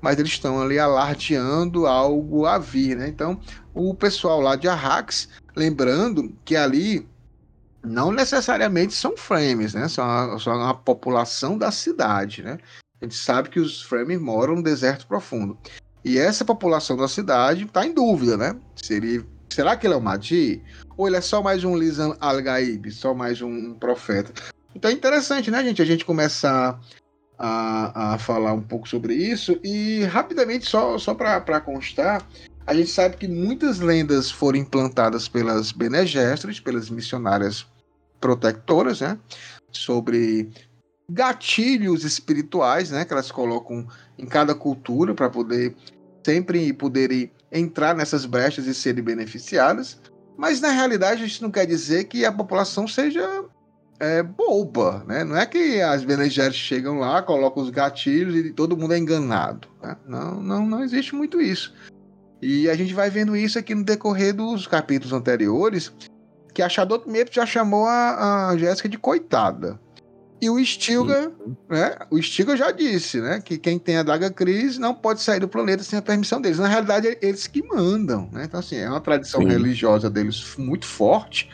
mas eles estão ali alardeando algo a vir, né? Então, o pessoal lá de Arrax, lembrando que ali não necessariamente são frames, né? São a, são a população da cidade, né? A gente sabe que os frames moram no deserto profundo. E essa população da cidade está em dúvida, né? Se ele, será que ele é o Mahdi? Ou ele é só mais um Lisan Al-Gaib, só mais um, um profeta? Então é interessante, né, gente? A gente começar a, a falar um pouco sobre isso. E rapidamente, só, só para constar, a gente sabe que muitas lendas foram implantadas pelas Bene pelas missionárias protectoras, né? Sobre gatilhos espirituais, né? Que elas colocam em cada cultura para poder sempre poderem entrar nessas brechas e serem beneficiadas. Mas na realidade isso não quer dizer que a população seja é, boba, né? Não é que as Bene Gesserit chegam lá, colocam os gatilhos e todo mundo é enganado. né? Não, não, não existe muito isso. E a gente vai vendo isso aqui no decorrer dos capítulos anteriores, que a Shadow mesmo já chamou a, a Jéssica de coitada. E o Stilgar, né? O Stilgar já disse, né? Que quem tem a Daga Cris não pode sair do planeta sem a permissão deles. Na realidade, é eles que mandam, né? Então, assim, é uma tradição Sim. religiosa deles muito forte.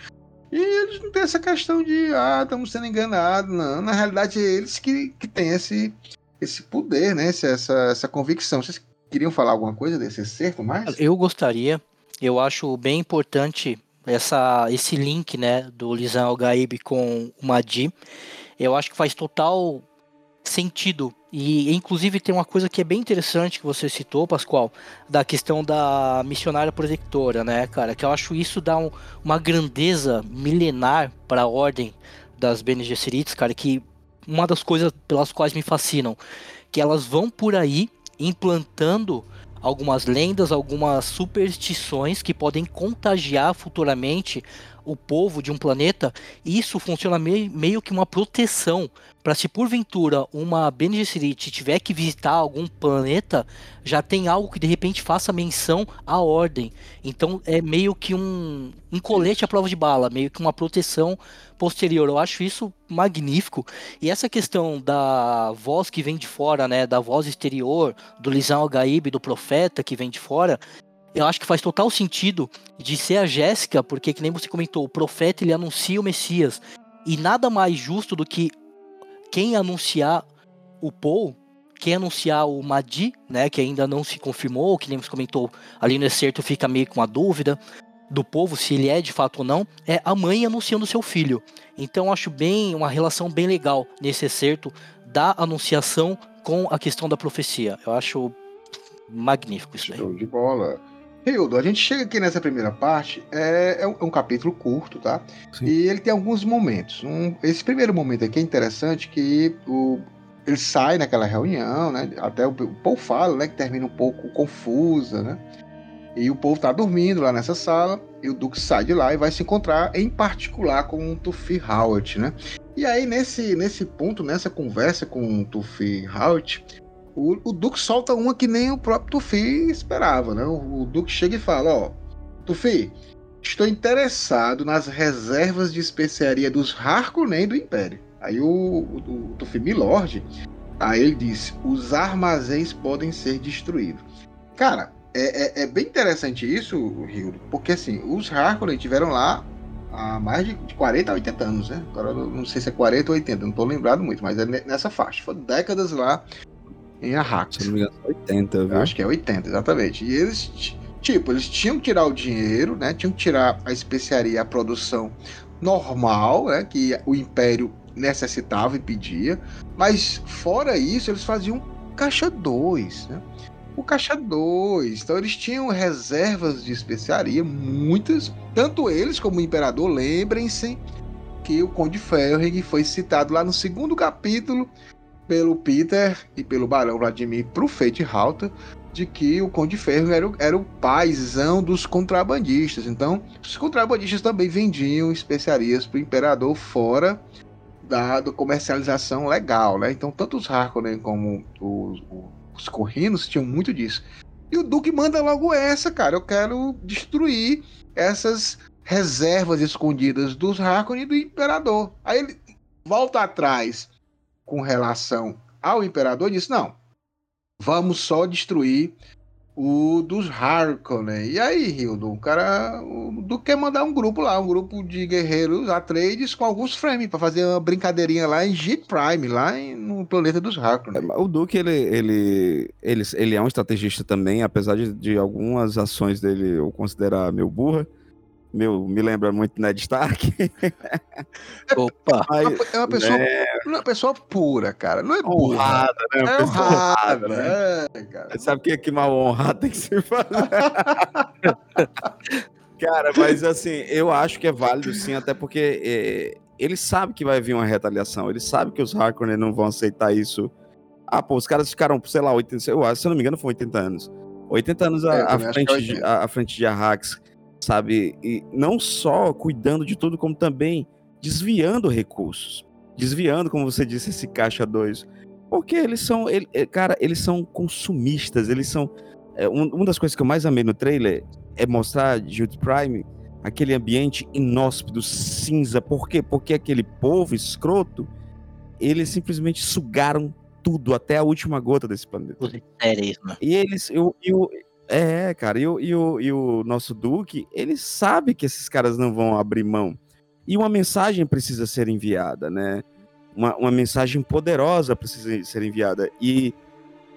E eles não têm essa questão de, ah, estamos sendo enganados, não. Na realidade, é eles que, que têm esse, esse poder, né? Esse- Essa, essa convicção. Vocês queriam falar alguma coisa desse acerto mais? Eu gostaria, eu acho bem importante essa, esse link, né, do Lisan Al-Gaib com o Mahdi. Eu acho que faz total sentido. E inclusive tem uma coisa que é bem interessante que você citou, Pascoal, da questão da missionária protectora, né, cara? Que eu acho isso dá um- uma grandeza milenar para a ordem das Bene Gesserits, cara, que uma das coisas pelas quais me fascinam, que elas vão por aí implantando algumas lendas, algumas superstições que podem contagiar futuramente o povo de um planeta. Isso funciona mei- meio que uma proteção para se porventura uma Bene Gesserit tiver que visitar algum planeta, já tem algo que de repente faça menção à ordem. Então é meio que um, um colete à prova de bala, meio que uma proteção posterior. Eu acho isso magnífico. E essa questão da voz que vem de fora, né, da voz exterior, do Lisan Al-Gaib, do profeta que vem de fora, eu acho que faz total sentido de ser a Jéssica, porque que nem você comentou, o profeta ele anuncia o Messias. E nada mais justo do que quem anunciar o Paul, quem anunciar o Mahdi, né, que ainda não se confirmou, que nem você comentou ali no excerto fica meio com a dúvida do povo se ele é de fato ou não, é a mãe anunciando seu filho. Então acho bem uma relação bem legal nesse excerto da anunciação com a questão da profecia. Eu acho magnífico isso daí. Show de bola. Hildo, a gente chega aqui nessa primeira parte, é, é um, é um capítulo curto, tá? Sim. E ele tem alguns momentos. Um- esse primeiro momento aqui é interessante que o, ele sai naquela reunião, né? Até o, o Paul fala, né? Que termina um pouco confusa, né? E o povo tá dormindo lá nessa sala, e o Duke sai de lá e vai se encontrar, em particular, com o Tufi Howard, né? E aí, nesse, nesse ponto, nessa conversa com o Tufi Howard, o, o Duke solta uma que nem o próprio Tufi esperava, né? O, o Duke chega e fala, ó, Tufi, estou interessado nas reservas de especiaria dos Harkonnen do Império. Aí o, o, o Tufi Milord, aí ele disse, os armazéns podem ser destruídos. Cara, é, é, é, bem interessante isso, Rio, porque assim, os Harkonnen tiveram lá há mais de 40 a 80 anos, né? Agora não sei se é 40 ou 80, não tô lembrado muito, mas é nessa faixa. Foram décadas lá em Arrax. Se não me engano, 80, viu? Acho que é 80, exatamente. E eles, tipo, eles tinham que tirar o dinheiro, né? Tinham que tirar a especiaria, a produção normal, né? Que o Império necessitava e pedia. Mas fora isso, eles faziam caixa 2, né? o Caixa 2. Então eles tinham reservas de especiaria, muitas. Tanto eles como o Imperador, lembrem-se que o Conde Ferring foi citado lá no segundo capítulo pelo Peter e pelo Barão Vladimir pro Fate Halta de que o Conde Ferro era, o, era o paizão dos contrabandistas. Então, os contrabandistas também vendiam especiarias para o imperador fora da, da, comercialização legal, né? Então, tanto os Harkonnen como os, os Corrinos tinham muito disso. E o Duque manda logo essa, cara. Eu quero destruir essas reservas escondidas dos Harkonnen e do Imperador. Aí ele volta atrás com relação ao Imperador e diz: não, vamos só destruir o dos Harkonnen. E aí, Hildo, o cara do quer mandar um grupo lá, um grupo de guerreiros Atreides com alguns frames para fazer uma brincadeirinha lá em G Prime, lá em, no planeta dos Harkonnen. É, o Duke ele, ele, ele, ele é um estrategista também, apesar de, de algumas ações dele eu considerar meio burra meu, me lembra muito Ned Stark. Opa! é uma pessoa, é... uma pessoa pura, cara. Não é burra. Honrada, né? Uma é honrada, né? É, cara. Sabe que, que mal honrado tem que se fazer? cara, mas assim, eu acho que é válido sim, até porque é, ele sabe que vai vir uma retaliação. Ele sabe que os Harkonnen não vão aceitar isso. Ah, pô, os caras ficaram, sei lá, 80, eu acho, se eu não me engano, foi 80 anos. 80 anos à, é, à frente, de, à, à frente de Arrax sabe? E não só cuidando de tudo, como também desviando recursos. Desviando, como você disse, esse caixa 2. Porque eles são, ele, é, cara, eles são consumistas, eles são. É, um, uma das coisas que eu mais amei no trailer é mostrar Jude Prime aquele ambiente inóspito, cinza. Por quê? Porque aquele povo escroto, eles simplesmente sugaram tudo, até a última gota desse planeta. Né? E eles, eu, eu, é, cara, e o, e, o, e o nosso Duque, ele sabe que esses caras não vão abrir mão. E uma mensagem precisa ser enviada, né? Uma, uma mensagem poderosa precisa ser enviada. E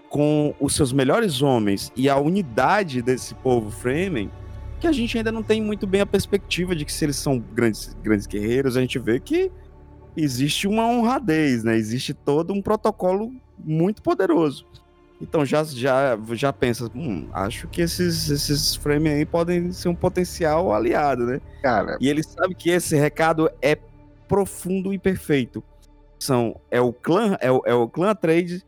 com os seus melhores homens e a unidade desse povo Fremen, que a gente ainda não tem muito bem a perspectiva de que se eles são grandes, grandes guerreiros, a gente vê que existe uma honradez, né? Existe todo um protocolo muito poderoso. Então já, já, já pensa, hum, acho que esses, esses frames aí podem ser um potencial aliado, né? Cara. E ele sabe que esse recado é profundo e perfeito. São, é o clã, é o, é o clã trade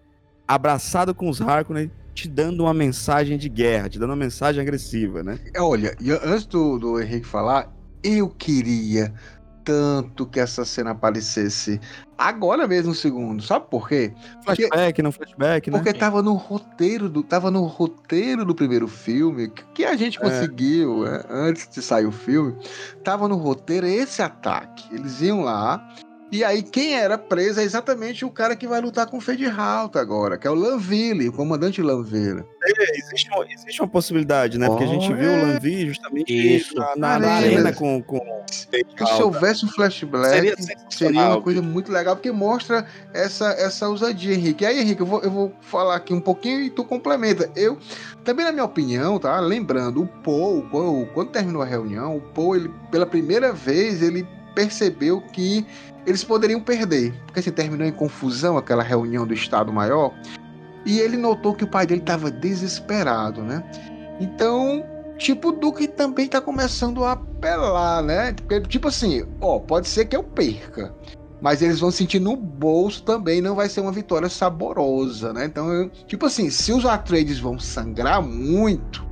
abraçado com os Harkonnen, te dando uma mensagem de guerra, te dando uma mensagem agressiva, né? Olha, antes do, do Henrique falar, eu queria tanto que essa cena aparecesse agora mesmo, segundo. Sabe por quê? Flashback, porque, não flashback, né? Porque tava no roteiro do, tava no roteiro do primeiro filme, que a gente é. conseguiu, é. antes de sair o filme, tava no roteiro esse ataque. Eles iam lá, e aí, quem era preso é exatamente o cara que vai lutar com o Federalt agora, que é o Lanville, o comandante Lanville. É, existe, uma, existe uma possibilidade, né? Oh, Porque a gente é. viu o. Lanville justamente Isso. na, na, na arena com, com Se houvesse um flashback, seria, seria, uma coisa muito legal, porque mostra essa, essa ousadia, Henrique. E aí, Henrique, eu vou, eu vou falar aqui um pouquinho e tu complementa. Eu, também na minha opinião, tá? Lembrando, o Paul, quando, quando terminou a reunião, o Paul, ele, pela primeira vez, ele percebeu que eles poderiam perder, porque assim, terminou em confusão aquela reunião do Estado Maior, e ele notou que o pai dele estava desesperado, né? Então, tipo, o Duque também está começando a apelar, né? Tipo assim, ó, pode ser que eu perca, mas eles vão sentir no bolso também, não vai ser uma vitória saborosa, né? Então, eu, tipo assim, se os Atreides vão sangrar muito,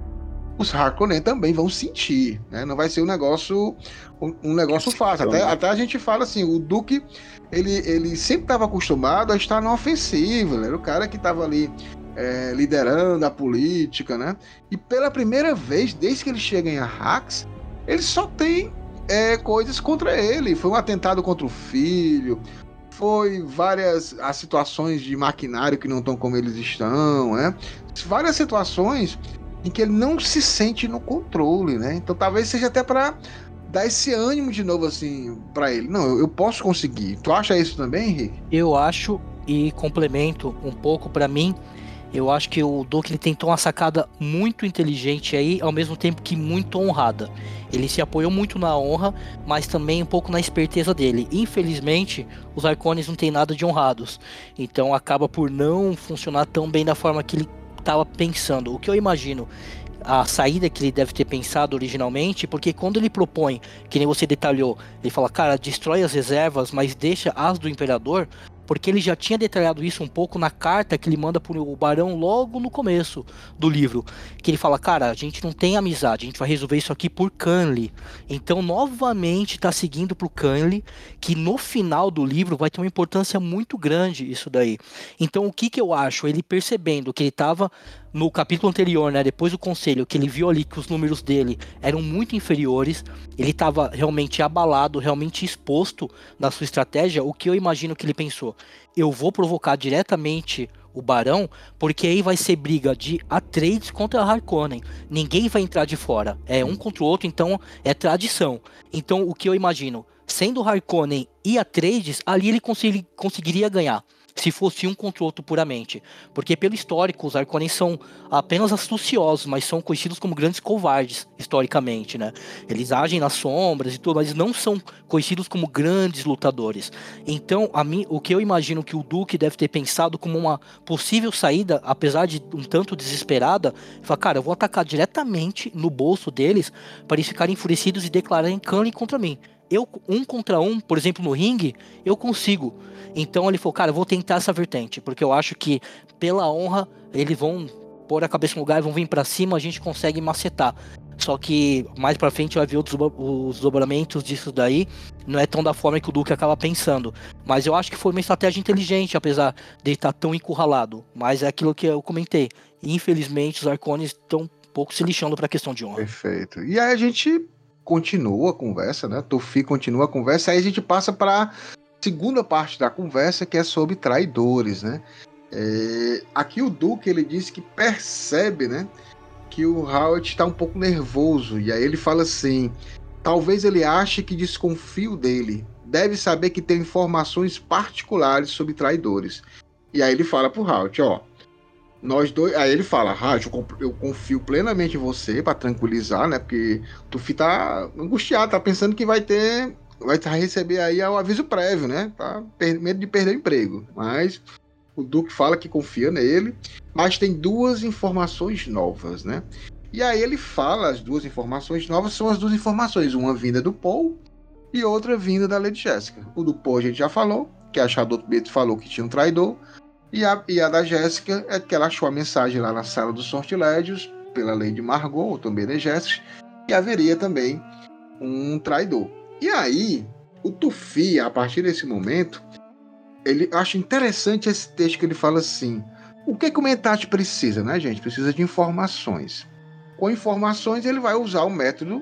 os Harkonnen também vão sentir, né? Não vai ser um negócio um, um negócio fácil. Até, até a gente fala assim, o Duque, ele, ele sempre estava acostumado a estar na ofensiva, ele era o cara que estava ali é, liderando a política, né? E pela primeira vez, desde que ele chega em Arrax, ele só tem é, coisas contra ele. Foi um atentado contra o filho, foi várias as situações de maquinário que não estão como eles estão, né? Várias situações em que ele não se sente no controle, né? Então talvez seja até para dar esse ânimo de novo assim para ele. Não, eu posso conseguir. Tu acha isso também, Henrique? Eu acho e complemento um pouco para mim. Eu acho que o Duque ele tentou uma sacada muito inteligente aí, ao mesmo tempo que muito honrada. Ele se apoiou muito na honra, mas também um pouco na esperteza dele. Infelizmente, os Arcones não têm nada de honrados, então acaba por não funcionar tão bem da forma que ele estava pensando. O que eu imagino a saída que ele deve ter pensado originalmente, porque quando ele propõe, que nem você detalhou, ele fala, cara, destrói as reservas, mas deixa as do imperador, porque ele já tinha detalhado isso um pouco na carta que ele manda para o Barão logo no começo do livro, que ele fala, cara, a gente não tem amizade, a gente vai resolver isso aqui por Canly. Então, novamente, está seguindo para o Canly, que no final do livro vai ter uma importância muito grande isso daí. Então, o que que eu acho? Ele percebendo que ele estava no capítulo anterior, né, depois do conselho, que ele viu ali que os números dele eram muito inferiores, ele estava realmente abalado, realmente exposto na sua estratégia. O que eu imagino que ele pensou? Eu vou provocar diretamente o Barão, porque aí vai ser briga de Atreides contra Harkonnen. Ninguém vai entrar de fora. É um contra o outro, então é tradição. Então o que eu imagino? Sendo Harkonnen e Atreides, ali ele conseguiria ganhar se fosse um contra o outro puramente. Porque, pelo histórico, os Arcones são apenas astuciosos, mas são conhecidos como grandes covardes, historicamente, né? Eles agem nas sombras e tudo, mas não são conhecidos como grandes lutadores. Então, a mim, o que eu imagino que o Duque deve ter pensado como uma possível saída, apesar de um tanto desesperada, falar, cara, eu vou atacar diretamente no bolso deles para eles ficarem enfurecidos e declararem Canley contra mim. Eu, um contra um, por exemplo, no ringue, eu consigo. Então ele falou, cara, eu vou tentar essa vertente, porque eu acho que pela honra eles vão pôr a cabeça no lugar, vão vir para cima, a gente consegue macetar. Só que mais para frente vai ver os dobramentos disso daí. Não é tão da forma que o Duque acaba pensando. Mas eu acho que foi uma estratégia inteligente, apesar de estar tá tão encurralado. Mas é aquilo que eu comentei. Infelizmente, os Arcones estão um pouco se lixando para a questão de honra. Perfeito. E aí a gente continua a conversa, né? Tufi continua a conversa. Aí a gente passa para segunda parte da conversa, que é sobre traidores, né? É, aqui o Duque ele disse que percebe, né, que o Howard está um pouco nervoso e aí ele fala assim: talvez ele ache que desconfio dele. Deve saber que tem informações particulares sobre traidores. E aí ele fala pro Howard, ó, nós dois, aí ele fala, Howard, eu confio plenamente em você para tranquilizar, né? Porque tu tá angustiado, tá pensando que vai ter vai receber aí o aviso prévio, né? Tá medo de perder o emprego. Mas o Duque fala que confia nele, mas tem duas informações novas, né? E aí ele fala as duas informações novas são as duas informações, uma vinda do Paul e outra vinda da Lady Jéssica. O do Paul a gente já falou, que a Shadow Beto falou que tinha um traidor, e a, e a da Jéssica é que ela achou a mensagem lá na sala dos sortilégios pela Lady Margot, ou também Jéssica, e haveria também um traidor. E aí, o Tufi, a partir desse momento, ele acha interessante esse texto que ele fala assim: o que, que o Mentat precisa, né, gente? Precisa de informações. Com informações, ele vai usar o método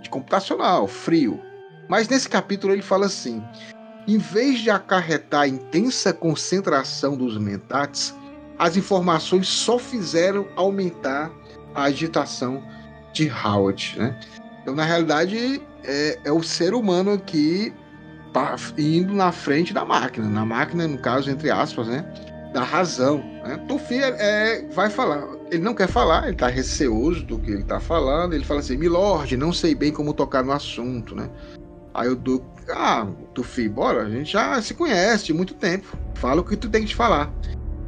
de computacional, frio. Mas nesse capítulo ele fala assim: em vez de acarretar a intensa concentração dos mentats, as informações só fizeram aumentar a agitação de Howard. Né? Então, na realidade, é, é o ser humano aqui indo na frente da máquina. Na máquina, no caso, entre aspas, né? Da razão. Né? Tufi é, é, vai falar. Ele não quer falar, ele está receoso do que ele está falando. Ele fala assim: Milord, não sei bem como tocar no assunto, né? Aí o Duque, ah, Tufi, bora, a gente já se conhece de muito tempo. Fala o que tu tem que te falar.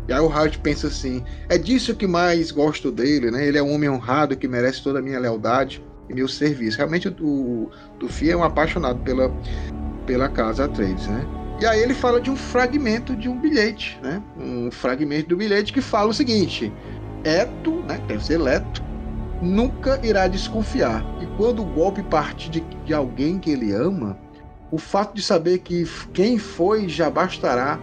E aí o Howard pensa assim: é disso que mais gosto dele, né? Ele é um homem honrado que merece toda a minha lealdade e meu serviço. Realmente o, o Tufi é um apaixonado pela, pela casa Atreides, né? E aí ele fala de um fragmento de um bilhete, né? Um fragmento do bilhete que fala o seguinte: Eto, né? Deve ser Leto, nunca irá desconfiar. E quando o golpe partir de, de alguém que ele ama, o fato de saber que quem foi já bastará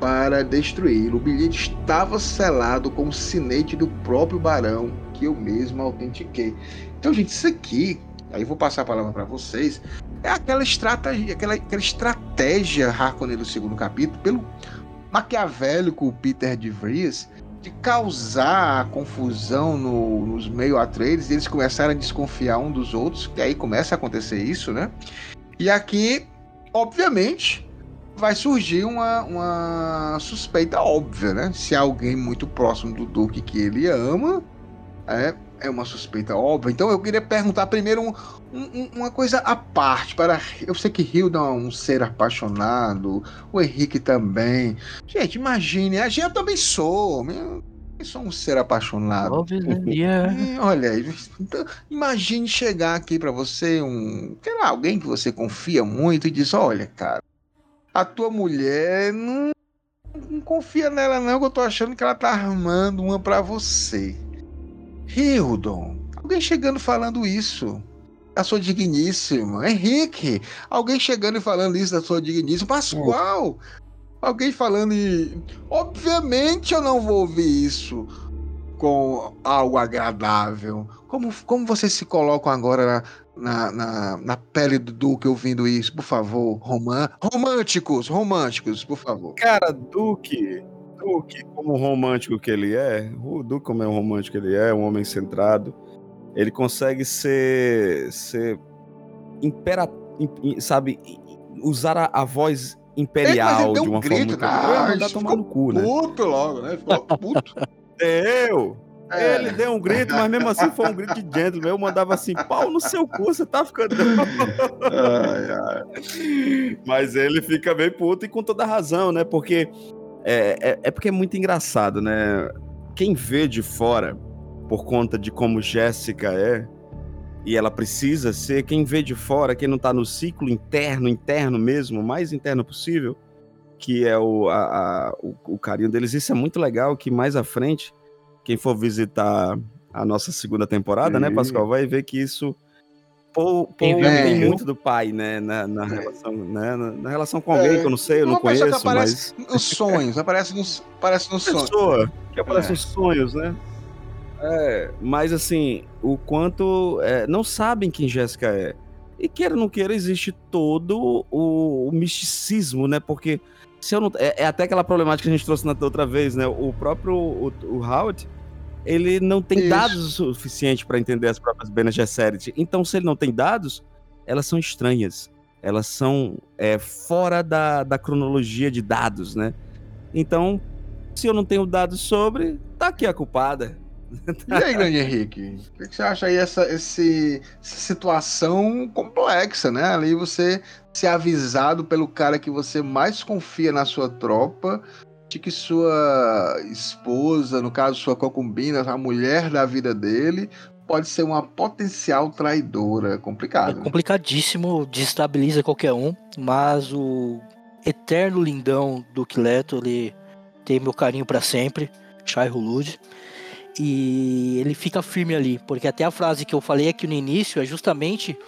para destruí-lo. O bilhete estava selado com o sinete do próprio barão que eu mesmo autentiquei. Então, gente, isso aqui, aí vou passar a palavra para vocês, é aquela estratégia, aquela, aquela estratégia Harkonnen do segundo capítulo, pelo maquiavélico Peter de Vries, de causar confusão no, nos meio atreides, eles começaram a desconfiar um dos outros, que aí começa a acontecer isso, né? E aqui, obviamente, vai surgir uma, uma suspeita óbvia, né? Se alguém muito próximo do Duque que ele ama, é, é uma suspeita óbvia. Então eu queria perguntar primeiro um, um, uma coisa à parte. Para eu sei que Hilda é um ser apaixonado, o Henrique também. Gente, imagine, a gente também sou. Eu sou um ser apaixonado. yeah. Hum, olha então, imagine chegar aqui para você um, sei lá, alguém que você confia muito e diz, olha, cara, a tua mulher não, não confia nela não, que eu tô achando que ela tá armando uma para você. Hildon, alguém chegando falando isso. A sua digníssima. Henrique, alguém chegando e falando isso da sua digníssima. Pascoal, alguém falando e. Obviamente eu não vou ouvir isso com algo agradável. Como, como vocês se colocam agora na, na, na pele do Duque ouvindo isso? Por favor, românticos, românticos, por favor. Cara, Duque, Duque, como romântico que ele é, o Duque, como é um romântico que ele é, um homem centrado, ele consegue ser, ser impera, sabe, usar a, a voz imperial de uma um grito, forma muito... Ah, tomar no cu, né? puto logo, né? Ficou puto. Eu! É. Ele deu um grito, mas mesmo assim foi um grito de gentleman. Eu mandava assim, pau no seu cu, você tá ficando. ai, ai. Mas ele fica bem puto e com toda razão, né? Porque é, é, é, porque é muito engraçado, né? Quem vê de fora, por conta de como Jéssica é, e ela precisa ser, quem vê de fora, quem não tá no ciclo interno, interno mesmo, mais interno possível, que é o, a, a, o, o carinho deles, isso é muito legal, que mais à frente, quem for visitar a nossa segunda temporada, né, Pascoal, vai ver que isso Paul, Paul tem muito do pai, né? Na, na é. relação, né? Na, na, relação com alguém é. que eu não sei, eu não, conheço, aparece mas... nos sonhos, aparece nos, aparece nos sonhos. Pessoa que aparece é. nos sonhos, né? É, mas assim, o quanto é, não sabem quem Jéssica é. E queira ou não queira, existe todo o, o misticismo, né? Porque se eu não. É, é, até aquela problemática que a gente trouxe na outra vez, né? O próprio o, o Howard, ele não tem Isso. dados o suficiente para entender as próprias Bene Gesserit. Então, se ele não tem dados, elas são estranhas. Elas são é, fora da, da cronologia de dados, né? Então, se eu não tenho dados sobre, tá aqui a culpada. E aí, grande Henrique? O que você acha aí essa, esse, essa situação complexa, né? Ali você ser avisado pelo cara que você mais confia na sua tropa de que sua esposa, no caso sua concubina, a mulher da vida dele, pode ser uma potencial traidora. Complicado. É complicadíssimo, desestabiliza qualquer um, mas o eterno lindão do Quileto, ele tem meu carinho para sempre, Shai Hulud. E ele fica firme ali, porque até a frase que eu falei aqui no início é justamente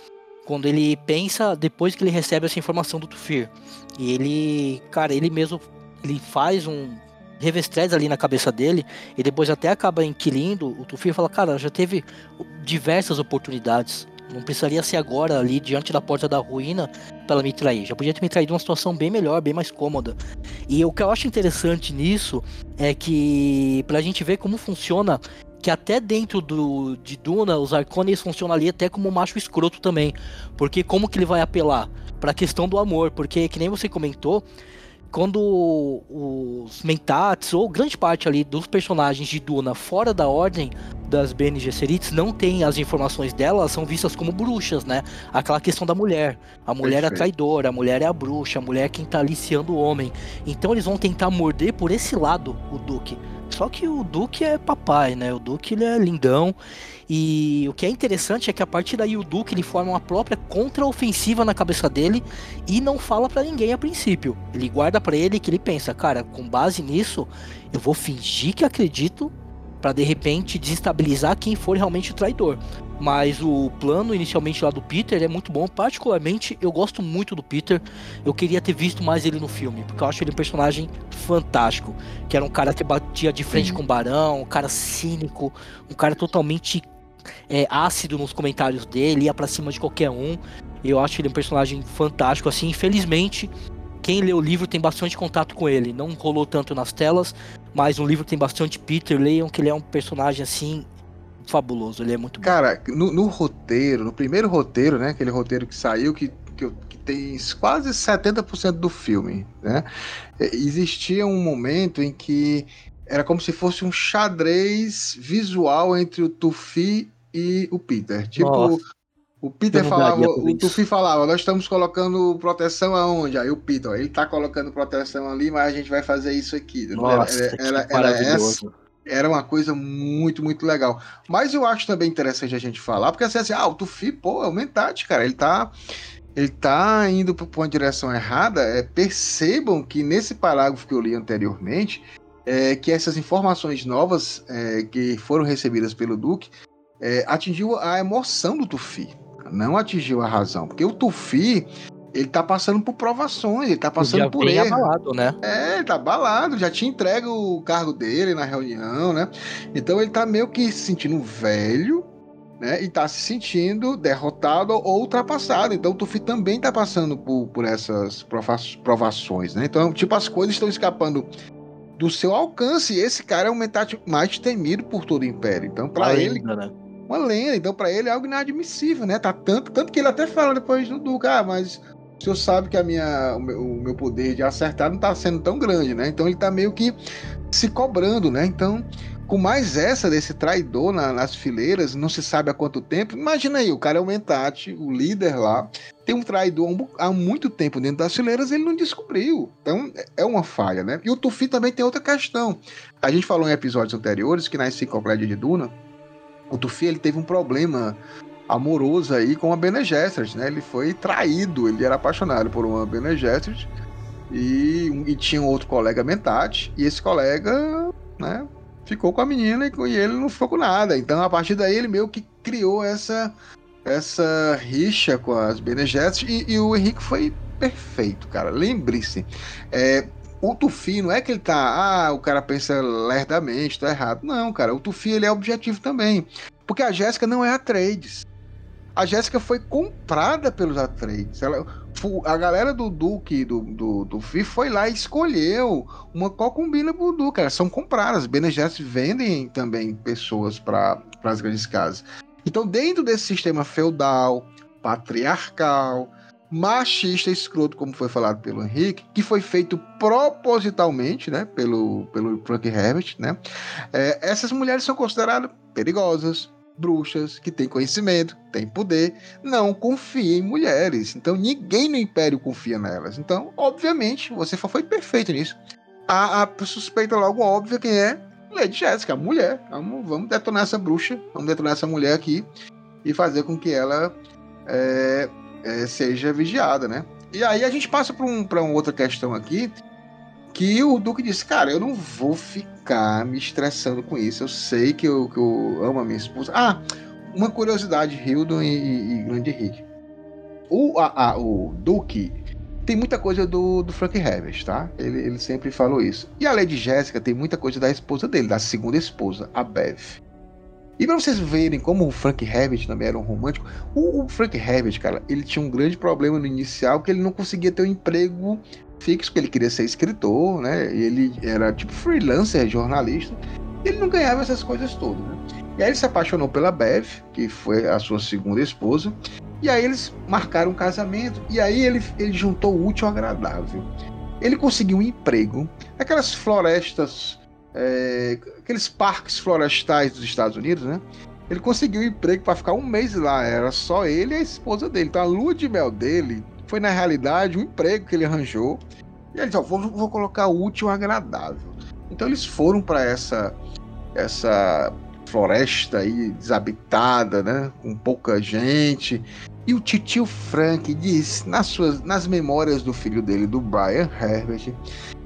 quando ele pensa depois que ele recebe essa informação do Tufir. E ele, cara, ele mesmo ele faz um revestrez ali na cabeça dele e depois até acaba inquilindo, o Tufir fala, cara, já teve diversas oportunidades. Não precisaria ser agora ali diante da porta da ruína para me trair. Já podia ter me traído uma situação bem melhor, bem mais cômoda. E o que eu acho interessante nisso é que pra gente ver como funciona que até dentro do, de Duna, os Arcones funcionam ali até como macho escroto também. Porque como que ele vai apelar? Pra questão do amor. Porque, que nem você comentou, quando os Mentats, ou grande parte ali dos personagens de Duna fora da ordem das Bene Gesserits não tem as informações delas, são vistas como bruxas, né? Aquela questão da mulher. A mulher Perfeito. é a traidora, a mulher é a bruxa, a mulher é quem tá aliciando o homem. Então eles vão tentar morder por esse lado o Duque. Só que o Duke é papai, né? O Duke ele é lindão. E o que é interessante é que a partir daí o Duke ele forma uma própria contra-ofensiva na cabeça dele e não fala para ninguém a princípio. Ele guarda para ele que ele pensa, cara, com base nisso, eu vou fingir que acredito para de repente desestabilizar quem for realmente o traidor. Mas o plano inicialmente lá do Peter é muito bom. Particularmente, eu gosto muito do Peter. Eu queria ter visto mais ele no filme, porque eu acho ele um personagem fantástico. Que era um cara que batia de frente Sim. com o Barão, um cara cínico, um cara totalmente é, ácido nos comentários dele, ia pra cima de qualquer um. Eu acho ele um personagem fantástico. Assim, infelizmente, quem lê o livro tem bastante contato com ele. Não rolou tanto nas telas, mas no livro tem bastante Peter. Leiam que ele é um personagem assim fabuloso, ele é muito Cara, no, no, roteiro, no primeiro roteiro, né? Aquele roteiro que saiu, que, que, que tem quase 70% do filme, né? É, existia um momento em que era como se fosse um xadrez visual entre o Tufi e o Peter. Tipo, Nossa. O Peter falava, o Tufi falava, nós estamos colocando proteção aonde? Aí o Peter, ele tá colocando proteção ali, mas a gente vai fazer isso aqui. Nossa, era, era, era essa era uma coisa muito, muito legal. Mas eu acho também interessante a gente falar, porque assim, assim ah, o Tufi, pô, é o Mentat, cara, ele tá ele tá indo para uma direção errada. É, percebam que nesse parágrafo que eu li anteriormente, é, que essas informações novas é, que foram recebidas pelo Duque é, atingiu a emoção do Tufi, não atingiu a razão, porque o Tufi ele tá passando por provações, ele tá passando já por erro. abalado, né? É, ele tá abalado, já tinha entregue o cargo dele na reunião, né? Então ele tá meio que se sentindo velho, né? E tá se sentindo derrotado ou ultrapassado. Então o Tufi também tá passando por, por essas provações, né? Então, tipo, as coisas estão escapando do seu alcance. E esse cara é o Mentat mais temido por todo o Império. Então, para ele. Né? Uma lenda. Então, para ele é algo inadmissível, né? Tá tanto, tanto que ele até fala depois do Duca, ah, mas o senhor sabe que a minha, o, meu, o meu poder de acertar não está sendo tão grande, né? Então ele está meio que se cobrando, né? Então, com mais essa desse traidor na, nas fileiras, não se sabe há quanto tempo. Imagina aí, o cara é o Mentate, o líder lá, tem um traidor há muito tempo dentro das fileiras, ele não descobriu. Então, é uma falha, né? E o Tufi também tem outra questão. A gente falou em episódios anteriores que na enciclopédia de Duna, o Tufi ele teve um problema amoroso aí com a Bene Gesserit, né? Ele foi traído, ele era apaixonado por uma Bene Gesserit e, e tinha um outro colega Mentat, e esse colega, né, ficou com a menina e, e ele não ficou com nada. Então, a partir daí, ele meio que criou essa essa rixa com as Bene Gesserit e, e o Henrique foi perfeito, cara. Lembre-se, é, o Tufi não é que ele tá, ah, o cara pensa lerdamente, tá errado. Não, cara, o Tufi ele é objetivo também. Porque a Jéssica não é a Trades a Jéssica foi comprada pelos Atreides. Ela, a galera do Duque, do, do, do FI, foi lá e escolheu uma concubina pro Duque. Elas são compradas. Bene Gesserit vendem também pessoas para as grandes casas. Então, dentro desse sistema feudal, patriarcal, machista escroto, como foi falado pelo Henrique, que foi feito propositalmente, né, pelo, pelo Frank Herbert, né, é, essas mulheres são consideradas perigosas, bruxas, que têm conhecimento, têm poder, não confia em mulheres. Então ninguém no Império confia nelas. Então, obviamente, você foi perfeito nisso. A, a suspeita logo óbvia quem é Lady Jessica, a mulher. Vamos, vamos detonar essa bruxa, vamos detonar essa mulher aqui e fazer com que ela é, é, seja vigiada, né? E aí a gente passa para um, uma outra questão aqui, que o Duque disse, cara, eu não vou ficar me estressando com isso. Eu sei que eu, que eu amo a minha esposa. Ah, uma curiosidade, Hildon e, e Grande Henrique. O, a, a, o Duque tem muita coisa do, do Frank Herbert, tá? Ele, ele sempre falou isso. E a Lady Jéssica tem muita coisa da esposa dele, da segunda esposa, a Bev. E pra vocês verem como o Frank Herbert também era um romântico, o, o Frank Herbert, cara, ele tinha um grande problema no inicial, que ele não conseguia ter um emprego fixo, porque ele queria ser escritor, né? E ele era tipo freelancer, jornalista. ele não ganhava essas coisas todas, né? E aí ele se apaixonou pela Bev, que foi a sua segunda esposa. E aí eles marcaram um casamento. E aí ele, ele juntou o útil ao agradável. Ele conseguiu um emprego naquelas florestas, é, aqueles parques florestais dos Estados Unidos, né? Ele conseguiu um emprego para ficar um mês lá. Era só ele e a esposa dele. Então a lua de mel dele foi na realidade um emprego que ele arranjou. E ele disse: vou, vou colocar útil agradável. Então eles foram para essa essa floresta aí desabitada, né, com pouca gente. E o titio Frank diz nas suas nas memórias do filho dele, do Brian Herbert,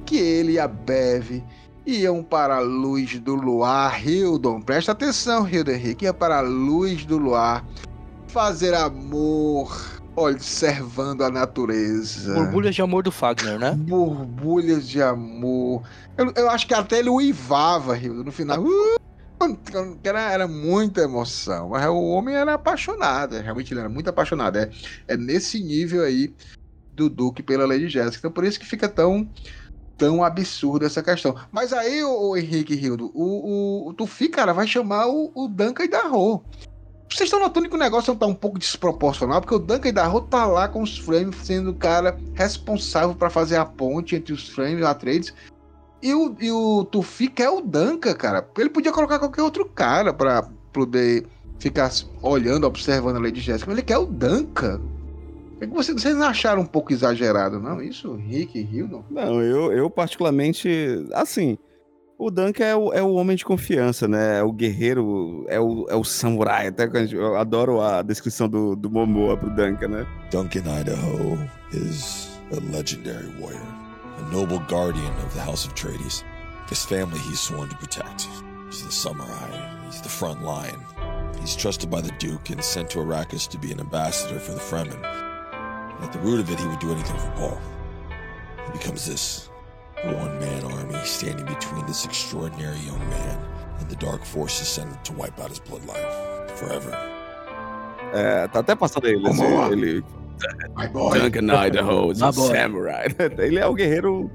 que ele e a Bev iam para a luz do luar. Hildon, presta atenção, Hildon Henrique, ia para a luz do luar fazer amor observando a natureza. Borbulhas de amor do Fagner, né? Borbulhas de amor. Eu, eu acho que até ele uivava, Rio, no final. Uh, era, era muita emoção. Mas o homem era apaixonado. Realmente ele era muito apaixonado. É, é nesse nível aí do Duque pela Lady Jéssica. Então por isso que fica tão tão absurda essa questão. Mas aí, o, Henrique Rildo, o, o, o Tufi, cara, vai chamar o, o Duncan e Darro. Vocês estão notando que o negócio tá um pouco desproporcional, porque o Duncan Darrow tá lá com os frames sendo o cara responsável para fazer a ponte entre os frames e a trades. E o, e o Tufik é o Duncan, cara. Ele podia colocar qualquer outro cara para poder ficar olhando, observando a Lady Jessica, mas ele quer o Duncan. É que vocês, vocês acharam um pouco exagerado, não? Isso, Rick e Hildon? Não, eu, eu particularmente, assim, o Duncan é o, é o homem de confiança, né? É o guerreiro, é o, é o samurai. Até eu adoro a descrição do, do Momoa pro Duncan, né? Duncan Idaho is a legendary warrior, a noble guardian of the House of Trades. His family he's sworn to protect. He's the samurai, he's the front line. He's trusted by the Duke and sent to Arrakis to be an ambassador for the Fremen. At the root of it, he would do anything for Paul. He becomes this one man army standing between this extraordinary young man and the dark forces sent to wipe out his bloodline forever. É, tá até passando ele. Assim, ele My boy. Duncan Idaho, is a samurai. Ele é o guerreiro,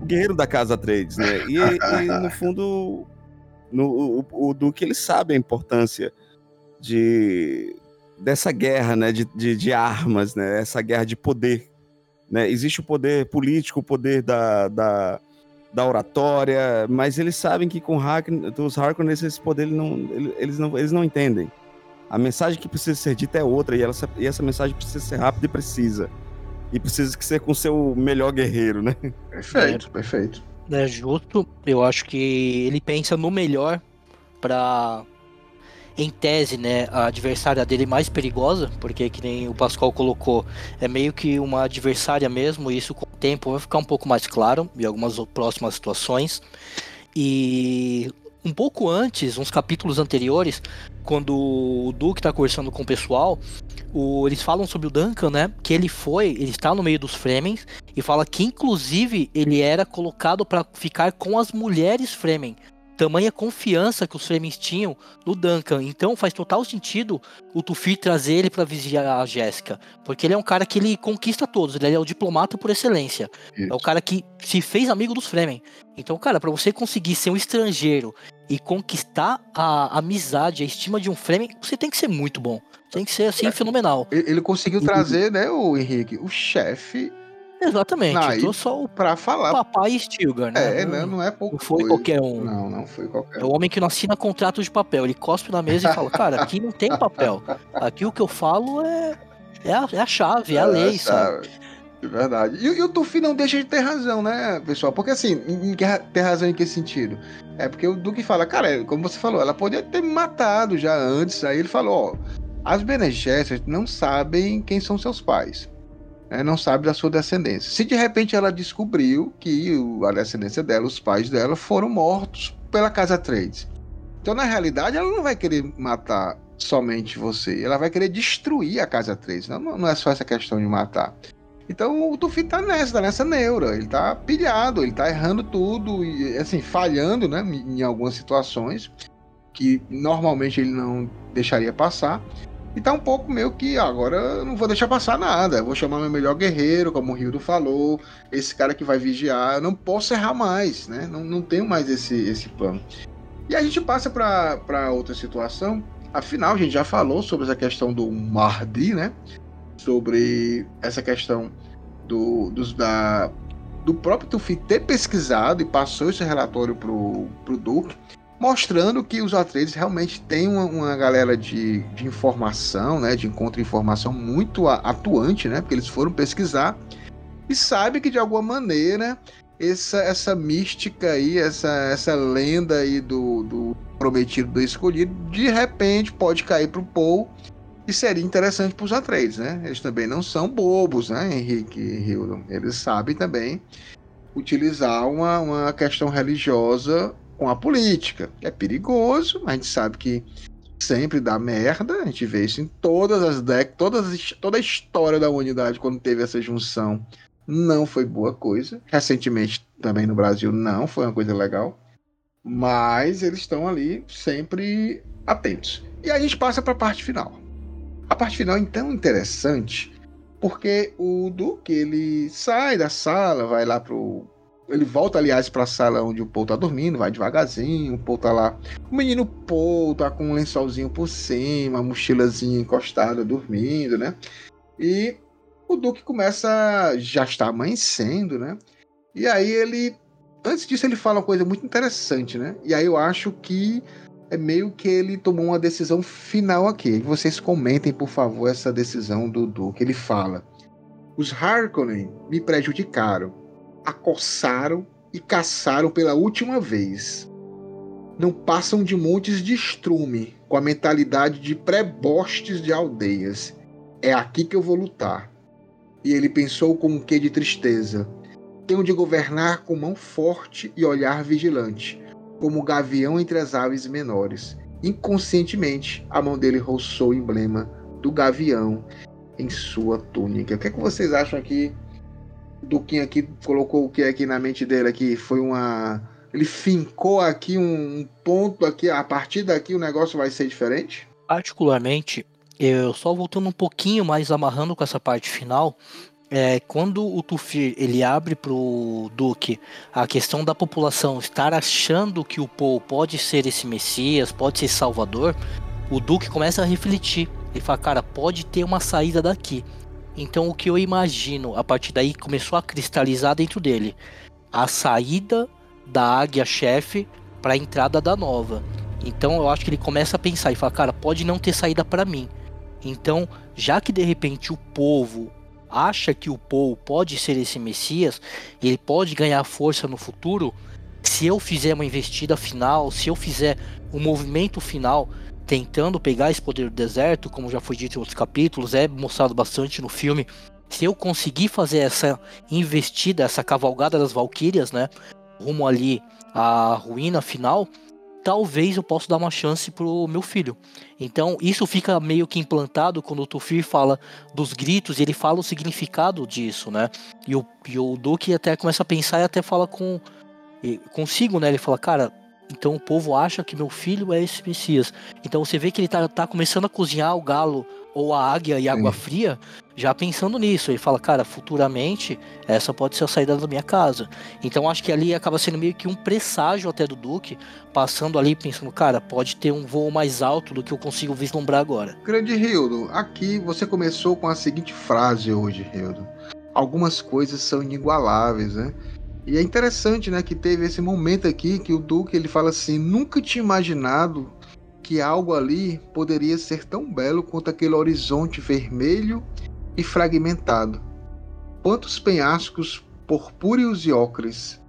o guerreiro da casa Trades, né? E, e no fundo, no, o, o Duque ele sabe a importância de dessa guerra, né? De, de, de armas, né? Essa guerra de poder né? Existe o poder político, o poder da, da, da oratória, mas eles sabem que com Harkonnen, os Harkonnen esse poder eles não, eles, não, eles não entendem. A mensagem que precisa ser dita é outra, e, ela, e essa mensagem precisa ser rápida e precisa. E precisa ser com o seu melhor guerreiro, né? Perfeito, é, perfeito. É justo. Eu acho que ele pensa no melhor para em tese, né, a adversária dele mais perigosa, porque que nem o Pascoal colocou, é meio que uma adversária mesmo, e isso com o tempo vai ficar um pouco mais claro em algumas próximas situações. E um pouco antes, uns capítulos anteriores, quando o Duke está conversando com o pessoal, o, eles falam sobre o Duncan, né? Que ele foi, ele está no meio dos Fremen e fala que inclusive ele era colocado para ficar com as mulheres Fremen tamanha confiança que os Flemings tinham no Duncan. Então faz total sentido o Tufi trazer ele para visitar a Jéssica. Porque ele é um cara que ele conquista todos, ele é o diplomata por excelência. Isso. É o cara que se fez amigo dos Fremen. Então, cara, para você conseguir ser um estrangeiro e conquistar a amizade, a estima de um Fremen, você tem que ser muito bom. Tem que ser assim, é. fenomenal. Ele conseguiu trazer, né, o Henrique, o chefe Exatamente. Eu só o pra falar. Papai Stilgar, né? É, não, não é pouco. Não foi qualquer um. Não, não foi qualquer um. É o homem que não assina contrato de papel. Ele cospe na mesa e fala: Cara, aqui não tem papel. Aqui o que eu falo é, é, a, é a chave, é a é lei, sabe? De verdade. E, e, o Tufi não deixa de ter razão, né, pessoal? Porque assim, ter razão em que sentido? É porque o Duque fala, cara, como você falou, ela poderia ter me matado já antes. Aí ele falou, ó, as Bene não sabem quem são seus pais né, não sabe da sua descendência. Se de repente ela descobriu que a descendência dela, os pais dela, foram mortos pela Casa Trades. Então, na realidade, ela não vai querer matar somente você, ela vai querer destruir a Casa Trades. Não, não é só essa questão de matar. Então o Tufi tá nessa, tá nessa neura, ele tá pilhado, ele tá errando tudo e assim, falhando, né, em algumas situações que normalmente ele não deixaria passar. E tá um pouco meio que agora eu não vou deixar passar nada. Vou chamar meu melhor guerreiro, como o Rildo falou, esse cara que vai vigiar. Eu não posso errar mais, né? Não, não tenho mais esse, esse plano. E a gente passa para outra situação. Afinal, a gente já falou sobre essa questão do Mardi, né? Sobre essa questão do, dos, da, do próprio Tufi ter pesquisado e passou esse relatório pro, pro Duke mostrando que os Atreides realmente têm uma, uma galera de, de, informação, né, de encontro de informação muito atuante, né, porque eles foram pesquisar e sabe que de alguma maneira essa, essa mística aí, essa, essa lenda aí do, do prometido do escolhido, de repente pode cair pro Paul e seria interessante para os Atreides, né? Eles também não são bobos, né, Henrique e Hildon? Eles sabem também utilizar uma, uma questão religiosa com a política. É perigoso, a gente sabe que sempre dá merda. A gente vê isso em todas as décadas, todas, toda a história da humanidade quando teve essa junção. Não foi boa coisa. Recentemente, também no Brasil, não foi uma coisa legal. Mas eles estão ali sempre atentos. E a gente passa para a parte final. A parte final é tão interessante porque o Duque ele sai da sala, vai lá pro ele volta, aliás, para a sala onde o Paul tá dormindo, vai devagarzinho, o Paul tá lá. O menino Paul tá com um lençolzinho por cima, mochilazinha encostada, dormindo, né? E o Duque começa, já está amanhecendo, né? E aí ele, antes disso, ele fala uma coisa muito interessante, né? E aí eu acho que é meio que ele tomou uma decisão final aqui. Vocês comentem, por favor, essa decisão do Duque. Ele fala: Os Harkonnen me prejudicaram acossaram e caçaram pela última vez. Não passam de montes de estrume, com a mentalidade de pré-bostes de aldeias. É aqui que eu vou lutar. E ele pensou com um quê de tristeza. Tenho de governar com mão forte e olhar vigilante, como o gavião entre as aves menores. Inconscientemente, a mão dele roçou o emblema do gavião em sua túnica. O que, é que vocês acham aqui Duquinho aqui colocou o que aqui na mente dele aqui foi uma ele fincou aqui um ponto aqui, a partir daqui o negócio vai ser diferente? Particularmente, eu só voltando um pouquinho mais amarrando com essa parte final, é, quando o Tufir ele abre pro Duque a questão da população estar achando que o Paul pode ser esse Messias, pode ser Salvador, o Duque começa a refletir. Ele fala, cara, pode ter uma saída daqui. Então o que eu imagino, a partir daí começou a cristalizar dentro dele a saída da águia chefe para a entrada da nova. Então eu acho que ele começa a pensar e fala, cara, pode não ter saída para mim. Então, já que de repente o povo acha que o Paul pode ser esse Messias, e ele pode ganhar força no futuro, se eu fizer uma investida final, se eu fizer um movimento final, tentando pegar esse poder do deserto, como já foi dito em outros capítulos, é mostrado bastante no filme. Se eu conseguir fazer essa investida, essa cavalgada das Valquírias, né, rumo ali à ruína final, talvez eu possa dar uma chance pro meu filho. Então, isso fica meio que implantado quando o Tufir fala dos gritos, ele fala o significado disso, né? E o, e o Duque até começa a pensar e até fala com consigo, né? Ele fala, cara, então o povo acha que meu filho é esse Messias. Então você vê que ele tá, tá começando a cozinhar o galo ou a águia e água fria, já pensando nisso. Ele fala, cara, futuramente essa pode ser a saída da minha casa. Então acho que ali acaba sendo meio que um presságio até do Duque, passando ali pensando, cara, pode ter um voo mais alto do que eu consigo vislumbrar agora. Grande Hildo, aqui você começou com a seguinte frase hoje, Hildo. Algumas coisas são inigualáveis, né? E é interessante, né, que teve esse momento aqui que o Duque ele fala assim: nunca tinha imaginado que algo ali poderia ser tão belo quanto aquele horizonte vermelho e fragmentado. Quantos penhascos purpúreos e ocres.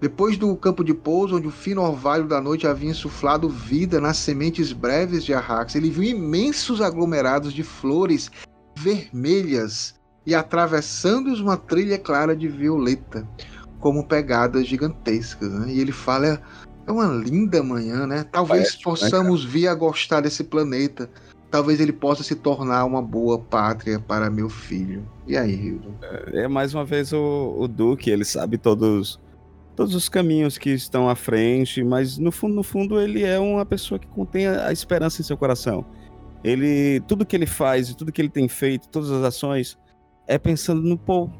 Depois do campo de pouso, onde o fino orvalho da noite havia insuflado vida nas sementes breves de Arrax, ele viu imensos aglomerados de flores vermelhas e atravessando-os uma trilha clara de violeta como pegadas gigantescas. Né? E ele fala: é uma linda manhã, né? Talvez Parece, possamos né, vir a gostar desse planeta. Talvez ele possa se tornar uma boa pátria para meu filho. E aí, Hildo? É, é mais uma vez o, o Duque, ele sabe todos todos os caminhos que estão à frente, mas no fundo, no fundo, ele é uma pessoa que contém a, a esperança em seu coração. Ele, tudo que ele faz e tudo que ele tem feito, todas as ações, é pensando no povo,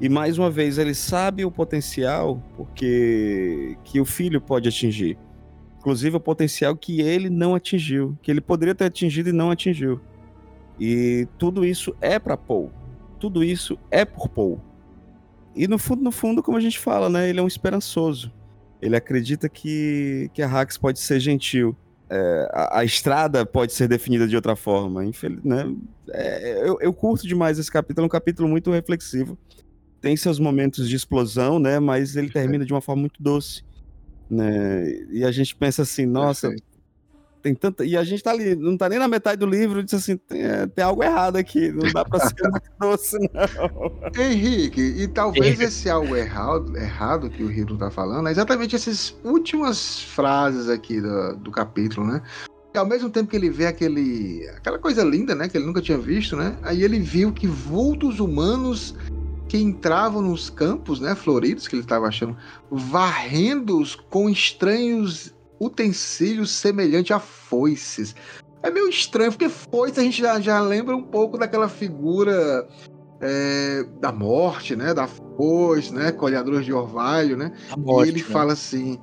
e mais uma vez, ele sabe o potencial porque que o filho pode atingir. Inclusive o potencial que ele não atingiu, que ele poderia ter atingido e não atingiu. E tudo isso é para Paul. Tudo isso é por Paul. E no fundo, no fundo, como a gente fala, né, ele é um esperançoso. Ele acredita que, que a Hax pode ser gentil. É, a, a, estrada pode ser definida de outra forma. Infeliz, né? É, eu, eu curto demais esse capítulo, é um capítulo muito reflexivo tem seus momentos de explosão, né? Mas ele termina de uma forma muito doce, né? E a gente pensa assim, nossa, Perfeito. tem tanta. E a gente tá ali, não tá nem na metade do livro, diz assim, tem, é, tem algo errado aqui, não dá pra ser muito doce, não. Henrique, e talvez esse algo errado, errado que o Hildo tá falando é exatamente essas últimas frases aqui do, do capítulo, né? E ao mesmo tempo que ele vê aquele, aquela coisa linda, né? Que ele nunca tinha visto, né? Aí ele viu que vultos humanos que entravam nos campos, né? Floridos, que ele estava achando, varrendo-os com estranhos utensílios semelhantes a foices. É meio estranho, porque foice a gente já, já lembra um pouco daquela figura é, da morte, né? Da foice, né? Colhadores de orvalho, né? Morte, e ele né? fala assim: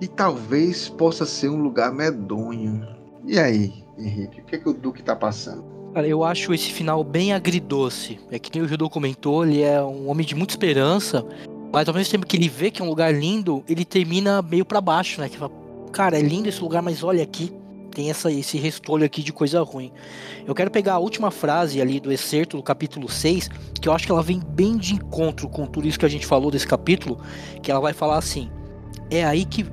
e talvez possa ser um lugar medonho. E aí, Henrique, o que, é que o Duque tá passando? Cara, eu acho esse final bem agridoce. É que nem o Judô comentou, ele é um homem de muita esperança, mas ao mesmo tempo que ele vê que é um lugar lindo, ele termina meio pra baixo, né? Que fala, cara, é lindo esse lugar, mas olha aqui, tem essa, esse restolho aqui de coisa ruim. Eu quero pegar a última frase ali do excerto do capítulo 6, que eu acho que ela vem bem de encontro com tudo isso que a gente falou desse capítulo, que ela vai falar assim: É aí que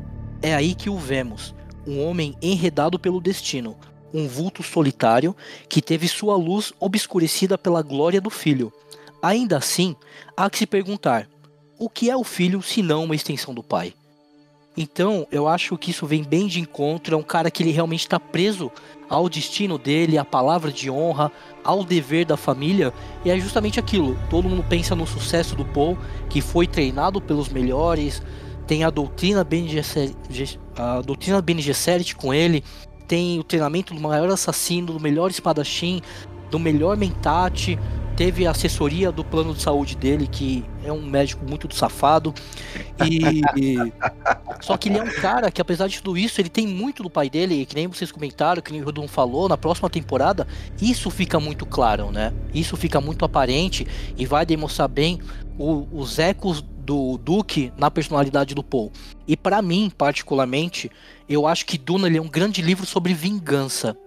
é aí que o vemos, um homem enredado pelo destino, um vulto solitário que teve sua luz obscurecida pela glória do filho. Ainda assim, há que se perguntar: o que é o filho senão uma extensão do pai? Então, eu acho que isso vem bem de encontro. É um cara que ele realmente está preso ao destino dele, à palavra de honra, ao dever da família. E é justamente aquilo. Todo mundo pensa no sucesso do Paul, que foi treinado pelos melhores. Tem a doutrina Bene Gesserit, a doutrina Bene Gesserit com ele. Tem o treinamento do maior assassino, do melhor espadachim, do melhor mentate. Teve a assessoria do plano de saúde dele, que é um médico muito safado. E só que ele é um cara que, apesar de tudo isso, ele tem muito do pai dele, e que nem vocês comentaram, que nem o Rodon falou, na próxima temporada, isso fica muito claro, né? Isso fica muito aparente e vai demonstrar bem o- os ecos do Duke na personalidade do Paul. E pra mim, particularmente, eu acho que Duna é um grande livro sobre vingança.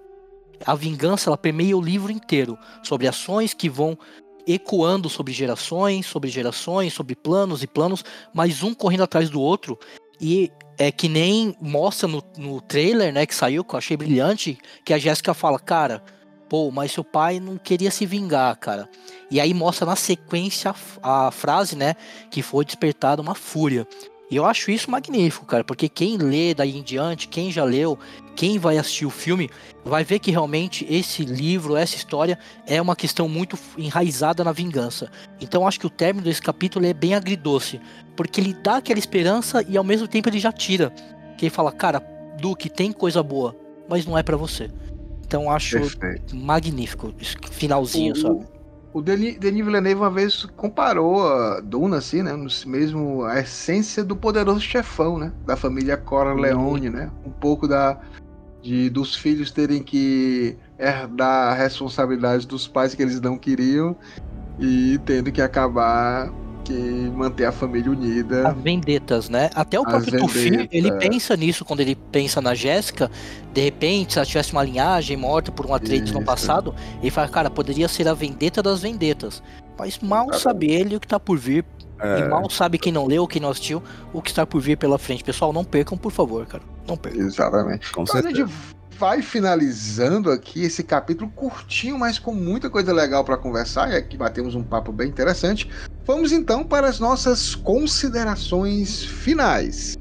A vingança ela permeia o livro inteiro, sobre ações que vão ecoando sobre gerações, sobre gerações, sobre planos e planos, mas um correndo atrás do outro. E é que nem mostra no, no trailer, né, que saiu, que eu achei brilhante, que a Jéssica fala, cara, pô, mas seu pai não queria se vingar, cara. E aí mostra na sequência a, a frase, né, que foi despertada uma fúria. E eu acho isso magnífico, cara, porque quem lê daí em diante, quem já leu, quem vai assistir o filme, vai ver que realmente esse livro, essa história é uma questão muito enraizada na vingança. Então eu acho que o término desse capítulo é bem agridoce, porque ele dá aquela esperança e ao mesmo tempo ele já tira. Que ele fala, cara, Duque, tem coisa boa, mas não é pra você. Então eu acho Perfeito. magnífico, esse finalzinho, O- sabe? O Denis, Denis Villeneuve uma vez comparou a Duna, assim, né? Mesmo a essência do poderoso chefão, né? Da família Cora Leone, né? Um pouco da, de, dos filhos terem que herdar a responsabilidade dos pais que eles não queriam e tendo que acabar que manter a família unida. As vendetas, né? Até o As próprio Tufi, ele pensa nisso quando ele pensa na Jéssica. De repente, se ela tivesse uma linhagem morta por um Atreides no passado, ele fala, cara, poderia ser a vendeta das vendetas. Mas mal sabe ele o que tá por vir. É. E mal sabe quem não leu, quem não assistiu, o que está por vir pela frente. Pessoal, não percam, por favor, cara. Não percam. Exatamente. Com Então certeza. Vai finalizando aqui esse capítulo curtinho, mas com muita coisa legal para conversar. E aqui batemos um papo bem interessante. Vamos então para as nossas considerações finais.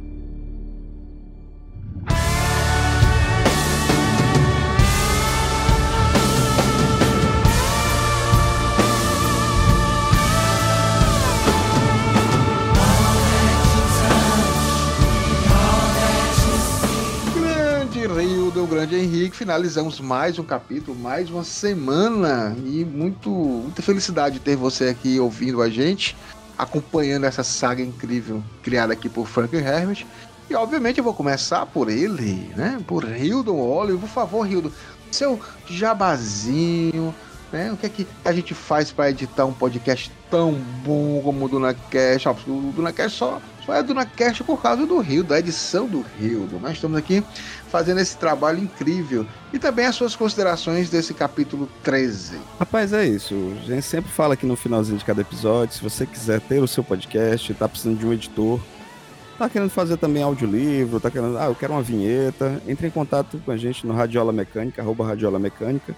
Grande Henrique, finalizamos mais um capítulo, mais uma semana e muito, muita felicidade ter você aqui ouvindo a gente, acompanhando essa saga incrível criada aqui por Frank Herbert. E obviamente eu vou começar por ele, né? Por Hildon Olive. Por favor, Hildon, seu jabazinho, né? O que é que a gente faz para editar um podcast tão bom como o DunaCast? O DunaCast só, só é DunaCast por causa do Rio, da edição do Rio. Nós estamos aqui fazendo esse trabalho incrível. E também as suas considerações desse capítulo 13. Rapaz, é isso. A gente sempre fala aqui no finalzinho de cada episódio. Se você quiser ter o seu podcast, tá precisando de um editor, tá querendo fazer também audiolivro, tá querendo, ah, eu quero uma vinheta, entre em contato com a gente no Radiola Mecânica, arroba Radiola Mecânica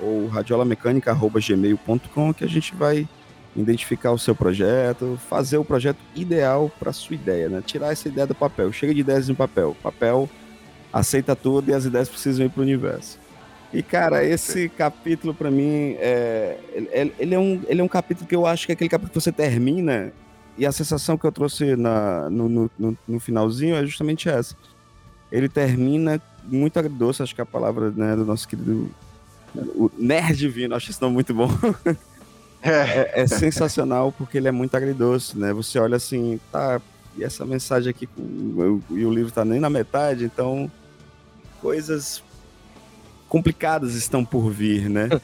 ou radiolamecânica.gmail.com que a gente vai identificar o seu projeto, fazer o projeto ideal para sua ideia, né? Tirar essa ideia do papel. Chega de ideias no papel. Papel aceita tudo e as ideias precisam ir para o universo. E, cara, esse capítulo, para mim, é, ele, é um, ele é um capítulo que eu acho que é aquele capítulo que você termina e a sensação que eu trouxe na, no, no, no, finalzinho é justamente essa. Ele termina muito agridoce, acho que é a palavra né, do nosso querido o nerd divino, acho isso não muito bom. É. é. é. sensacional porque ele é muito agridoce, né? Você olha assim, tá, e essa mensagem aqui, e o livro tá nem na metade, então coisas complicadas estão por vir, né?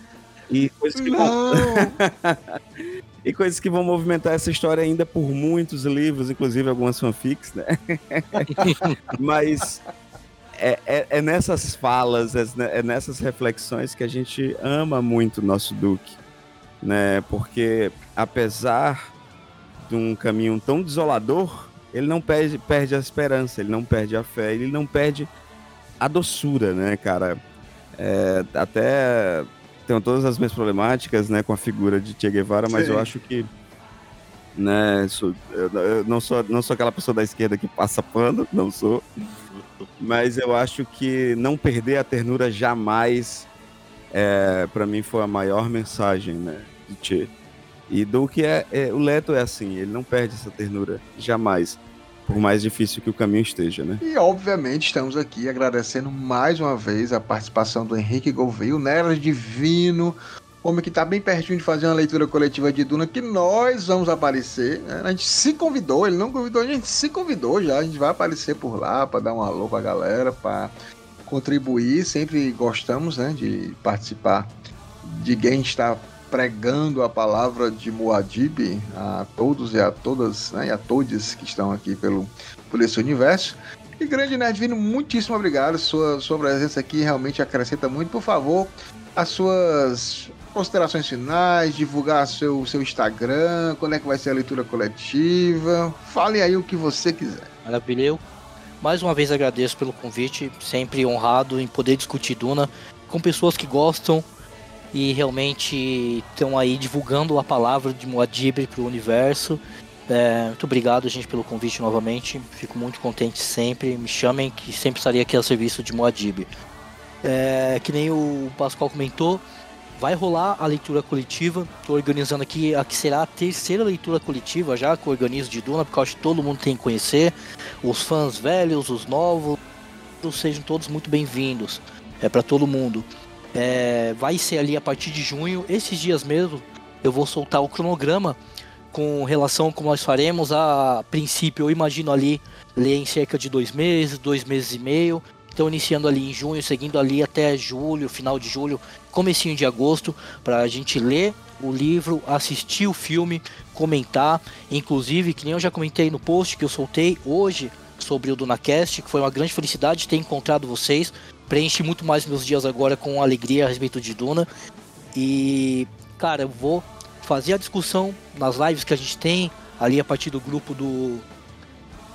E coisas que vão... e coisas que vão movimentar essa história ainda por muitos livros, inclusive algumas fanfics, né? Mas é, é, é, nessas falas, é, é, nessas reflexões que a gente ama muito o nosso Duque, né? Porque apesar de um caminho tão desolador, ele não perde, perde a esperança, ele não perde a fé, ele não perde a doçura, né, cara? É, até tenho todas as minhas problemáticas, né, com a figura de Che Guevara, mas Sim. eu acho que né, sou, eu não sou não sou aquela pessoa da esquerda que passa pano, não sou. Mas eu acho que não perder a ternura jamais, é, para mim, foi a maior mensagem, né, de Che. E do que é, é, o Leto é assim, ele não perde essa ternura jamais, por mais difícil que o caminho esteja, né? E obviamente estamos aqui agradecendo mais uma vez a participação do Henrique Gouveia, o Nerd Divino, homem que está bem pertinho de fazer uma leitura coletiva de Duna, que nós vamos aparecer. Né? A gente se convidou, ele não convidou, a gente se convidou já. A gente vai aparecer por lá para dar um alô para a galera, para contribuir. Sempre gostamos né, de participar de quem está pregando a palavra de Muad'Dib a todos e a todas né, e a todos que estão aqui pelo, por esse universo. E grande Nerdvino, muitíssimo obrigado. Sua, sua presença aqui realmente acrescenta muito. Por favor, as suas considerações finais, divulgar seu, seu Instagram, quando é que vai ser a leitura coletiva. Fale aí o que você quiser. Maravilha. Mais uma vez agradeço pelo convite, sempre honrado em poder discutir Duna com pessoas que gostam e realmente estão aí divulgando a palavra de Muad'Dib para o universo. É, muito obrigado, gente, pelo convite novamente. Fico muito contente sempre. Me chamem, que sempre estarei aqui a serviço de Muad'Dib. É, que nem o Pascoal comentou, Vai rolar a leitura coletiva. Estou organizando aqui a que será a terceira leitura coletiva já que eu organizo de Duna, porque eu acho que todo mundo tem que conhecer. Os fãs velhos, os novos, sejam todos muito bem-vindos. É para todo mundo. É, vai ser ali a partir de junho. Esses dias mesmo eu vou soltar o cronograma com relação a como nós faremos. A princípio, eu imagino ali ler em cerca de dois meses, dois meses e meio. Então iniciando ali em junho, seguindo ali até julho, final de julho, comecinho de agosto, para a gente ler o livro, assistir o filme, comentar. Inclusive, que nem eu já comentei no post que eu soltei hoje sobre o DunaCast, que foi uma grande felicidade ter encontrado vocês. Preenche muito mais meus dias agora com alegria a respeito de Duna. E, cara, eu vou fazer a discussão nas lives que a gente tem ali a partir do grupo do,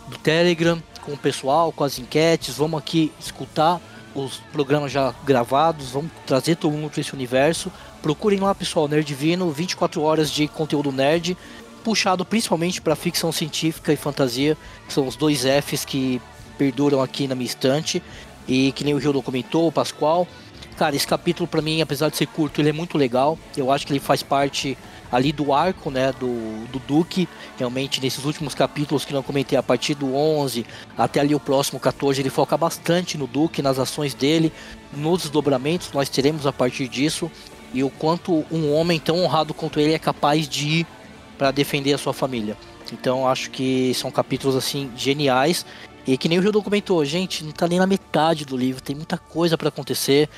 do Telegram com o pessoal, com as enquetes, vamos aqui escutar os programas já gravados, vamos trazer todo mundo para esse universo. Procurem lá, pessoal, Nerd Divino, 24 horas de conteúdo nerd, puxado principalmente para ficção científica e fantasia, que são os dois Fs que perduram aqui na minha estante. E que nem o Rio comentou, o Pascoal. Cara, esse capítulo para mim, apesar de ser curto, ele é muito legal. Eu acho que ele faz parte ali do arco, né, do, do Duque, realmente nesses últimos capítulos que não comentei, a partir do 11 até ali o próximo 14, ele foca bastante no Duque, nas ações dele, nos desdobramentos nós teremos a partir disso, e o quanto um homem tão honrado quanto ele é capaz de ir para defender a sua família. Então acho que são capítulos assim geniais e que nem o Rio comentou, gente, não tá nem na metade do livro, tem muita coisa para acontecer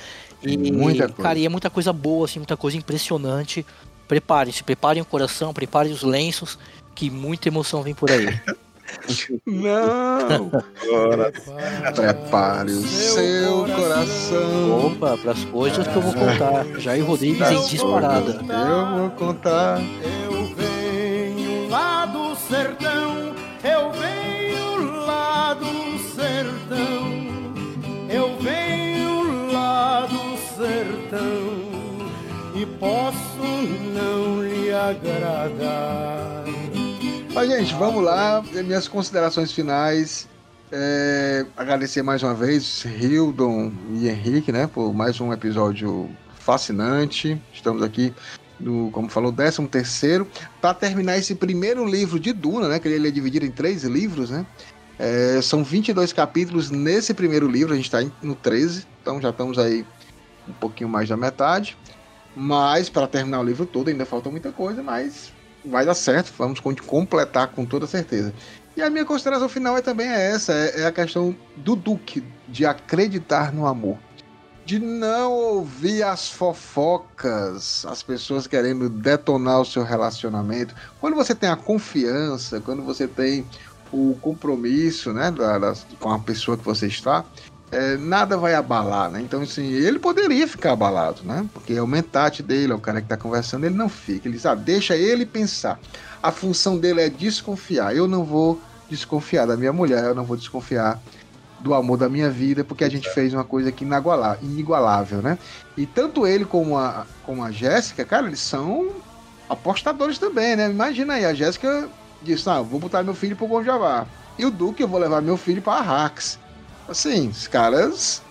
E, muita coisa. Cara, e é muita coisa boa, assim, muita coisa impressionante. Preparem-se, preparem o coração, preparem os lenços, que muita emoção vem por aí. Não! Prepare o seu coração. Opa, pras coisas que eu vou contar. Jair Rodrigues em disparada. Eu vou contar. Eu venho lá do sertão, eu venho do sertão, eu venho lá do sertão e posso não lhe agradar. Mas, gente, vamos lá. Minhas considerações finais. É, agradecer mais uma vez Hildon e Henrique, né, por mais um episódio fascinante. Estamos aqui no, como falou, 13 terceiro, para terminar esse primeiro livro de Duna, né, que ele é dividido em três livros, né. É, são 22 capítulos nesse primeiro livro, a gente está no 13, então já estamos aí um pouquinho mais da metade. Mas para terminar o livro todo ainda falta muita coisa, mas vai dar certo, vamos completar com toda certeza. E a minha consideração final é também essa, é, é a questão do Duque, de acreditar no amor. De não ouvir as fofocas, as pessoas querendo detonar o seu relacionamento. Quando você tem a confiança, quando você tem o compromisso né, da, da, com a pessoa que você está, é, nada vai abalar, né? Então, assim, ele poderia ficar abalado, né? Porque é o mentate dele, é o cara que está conversando, ele não fica. Ele diz, ah, deixa ele pensar. A função dele é desconfiar. Eu não vou desconfiar da minha mulher, eu não vou desconfiar do amor da minha vida, porque a gente fez uma coisa aqui inigualável, né? E tanto ele como a, como a Jéssica, cara, eles são apostadores também, né? Imagina aí, a Jéssica disse, ah, vou botar meu filho pro Gonjavá. E o Duque, eu vou levar meu filho para Arrax. Assim, os caras,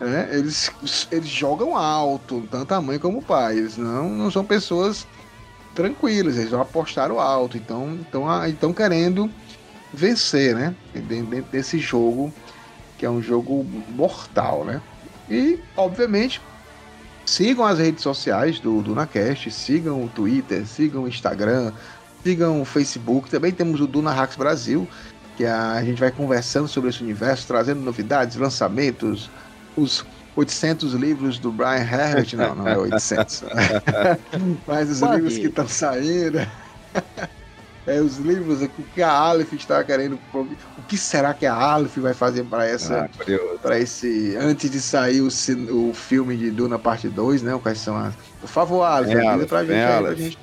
né, eles, eles jogam alto, tanto a mãe como o pai. Eles não, não são pessoas tranquilas, eles vão apostar alto. Então estão então querendo vencer, né? Dentro desse jogo, que é um jogo mortal, né? E, obviamente, sigam as redes sociais do, do Nacast, sigam o Twitter, sigam o Instagram, sigam o Facebook. Também temos o Duna Hacks Brasil, que a gente vai conversando sobre esse universo, trazendo novidades, lançamentos, os 800 livros do Brian Herbert, não, não é 800, mas os Pode livros que estão saindo, é, os livros, o que a Aleph está querendo, o que será que a Aleph vai fazer para essa, ah, para esse, antes de sair o, o filme de Duna parte 2, né, quais são as, por favor, Aleph, é, Aleph, pra gente, é, pra gente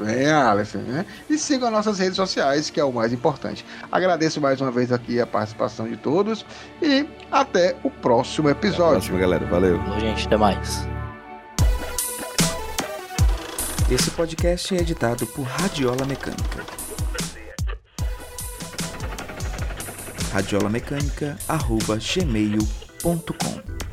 Vem, Aleph, né? E sigam nossas redes sociais, que é o mais importante. Agradeço mais uma vez aqui a participação de todos e até o próximo episódio. Até a próxima, galera. Valeu. Valeu, gente. Até mais. Esse podcast é editado por Radiola Mecânica. radiolamecânica.gmail.com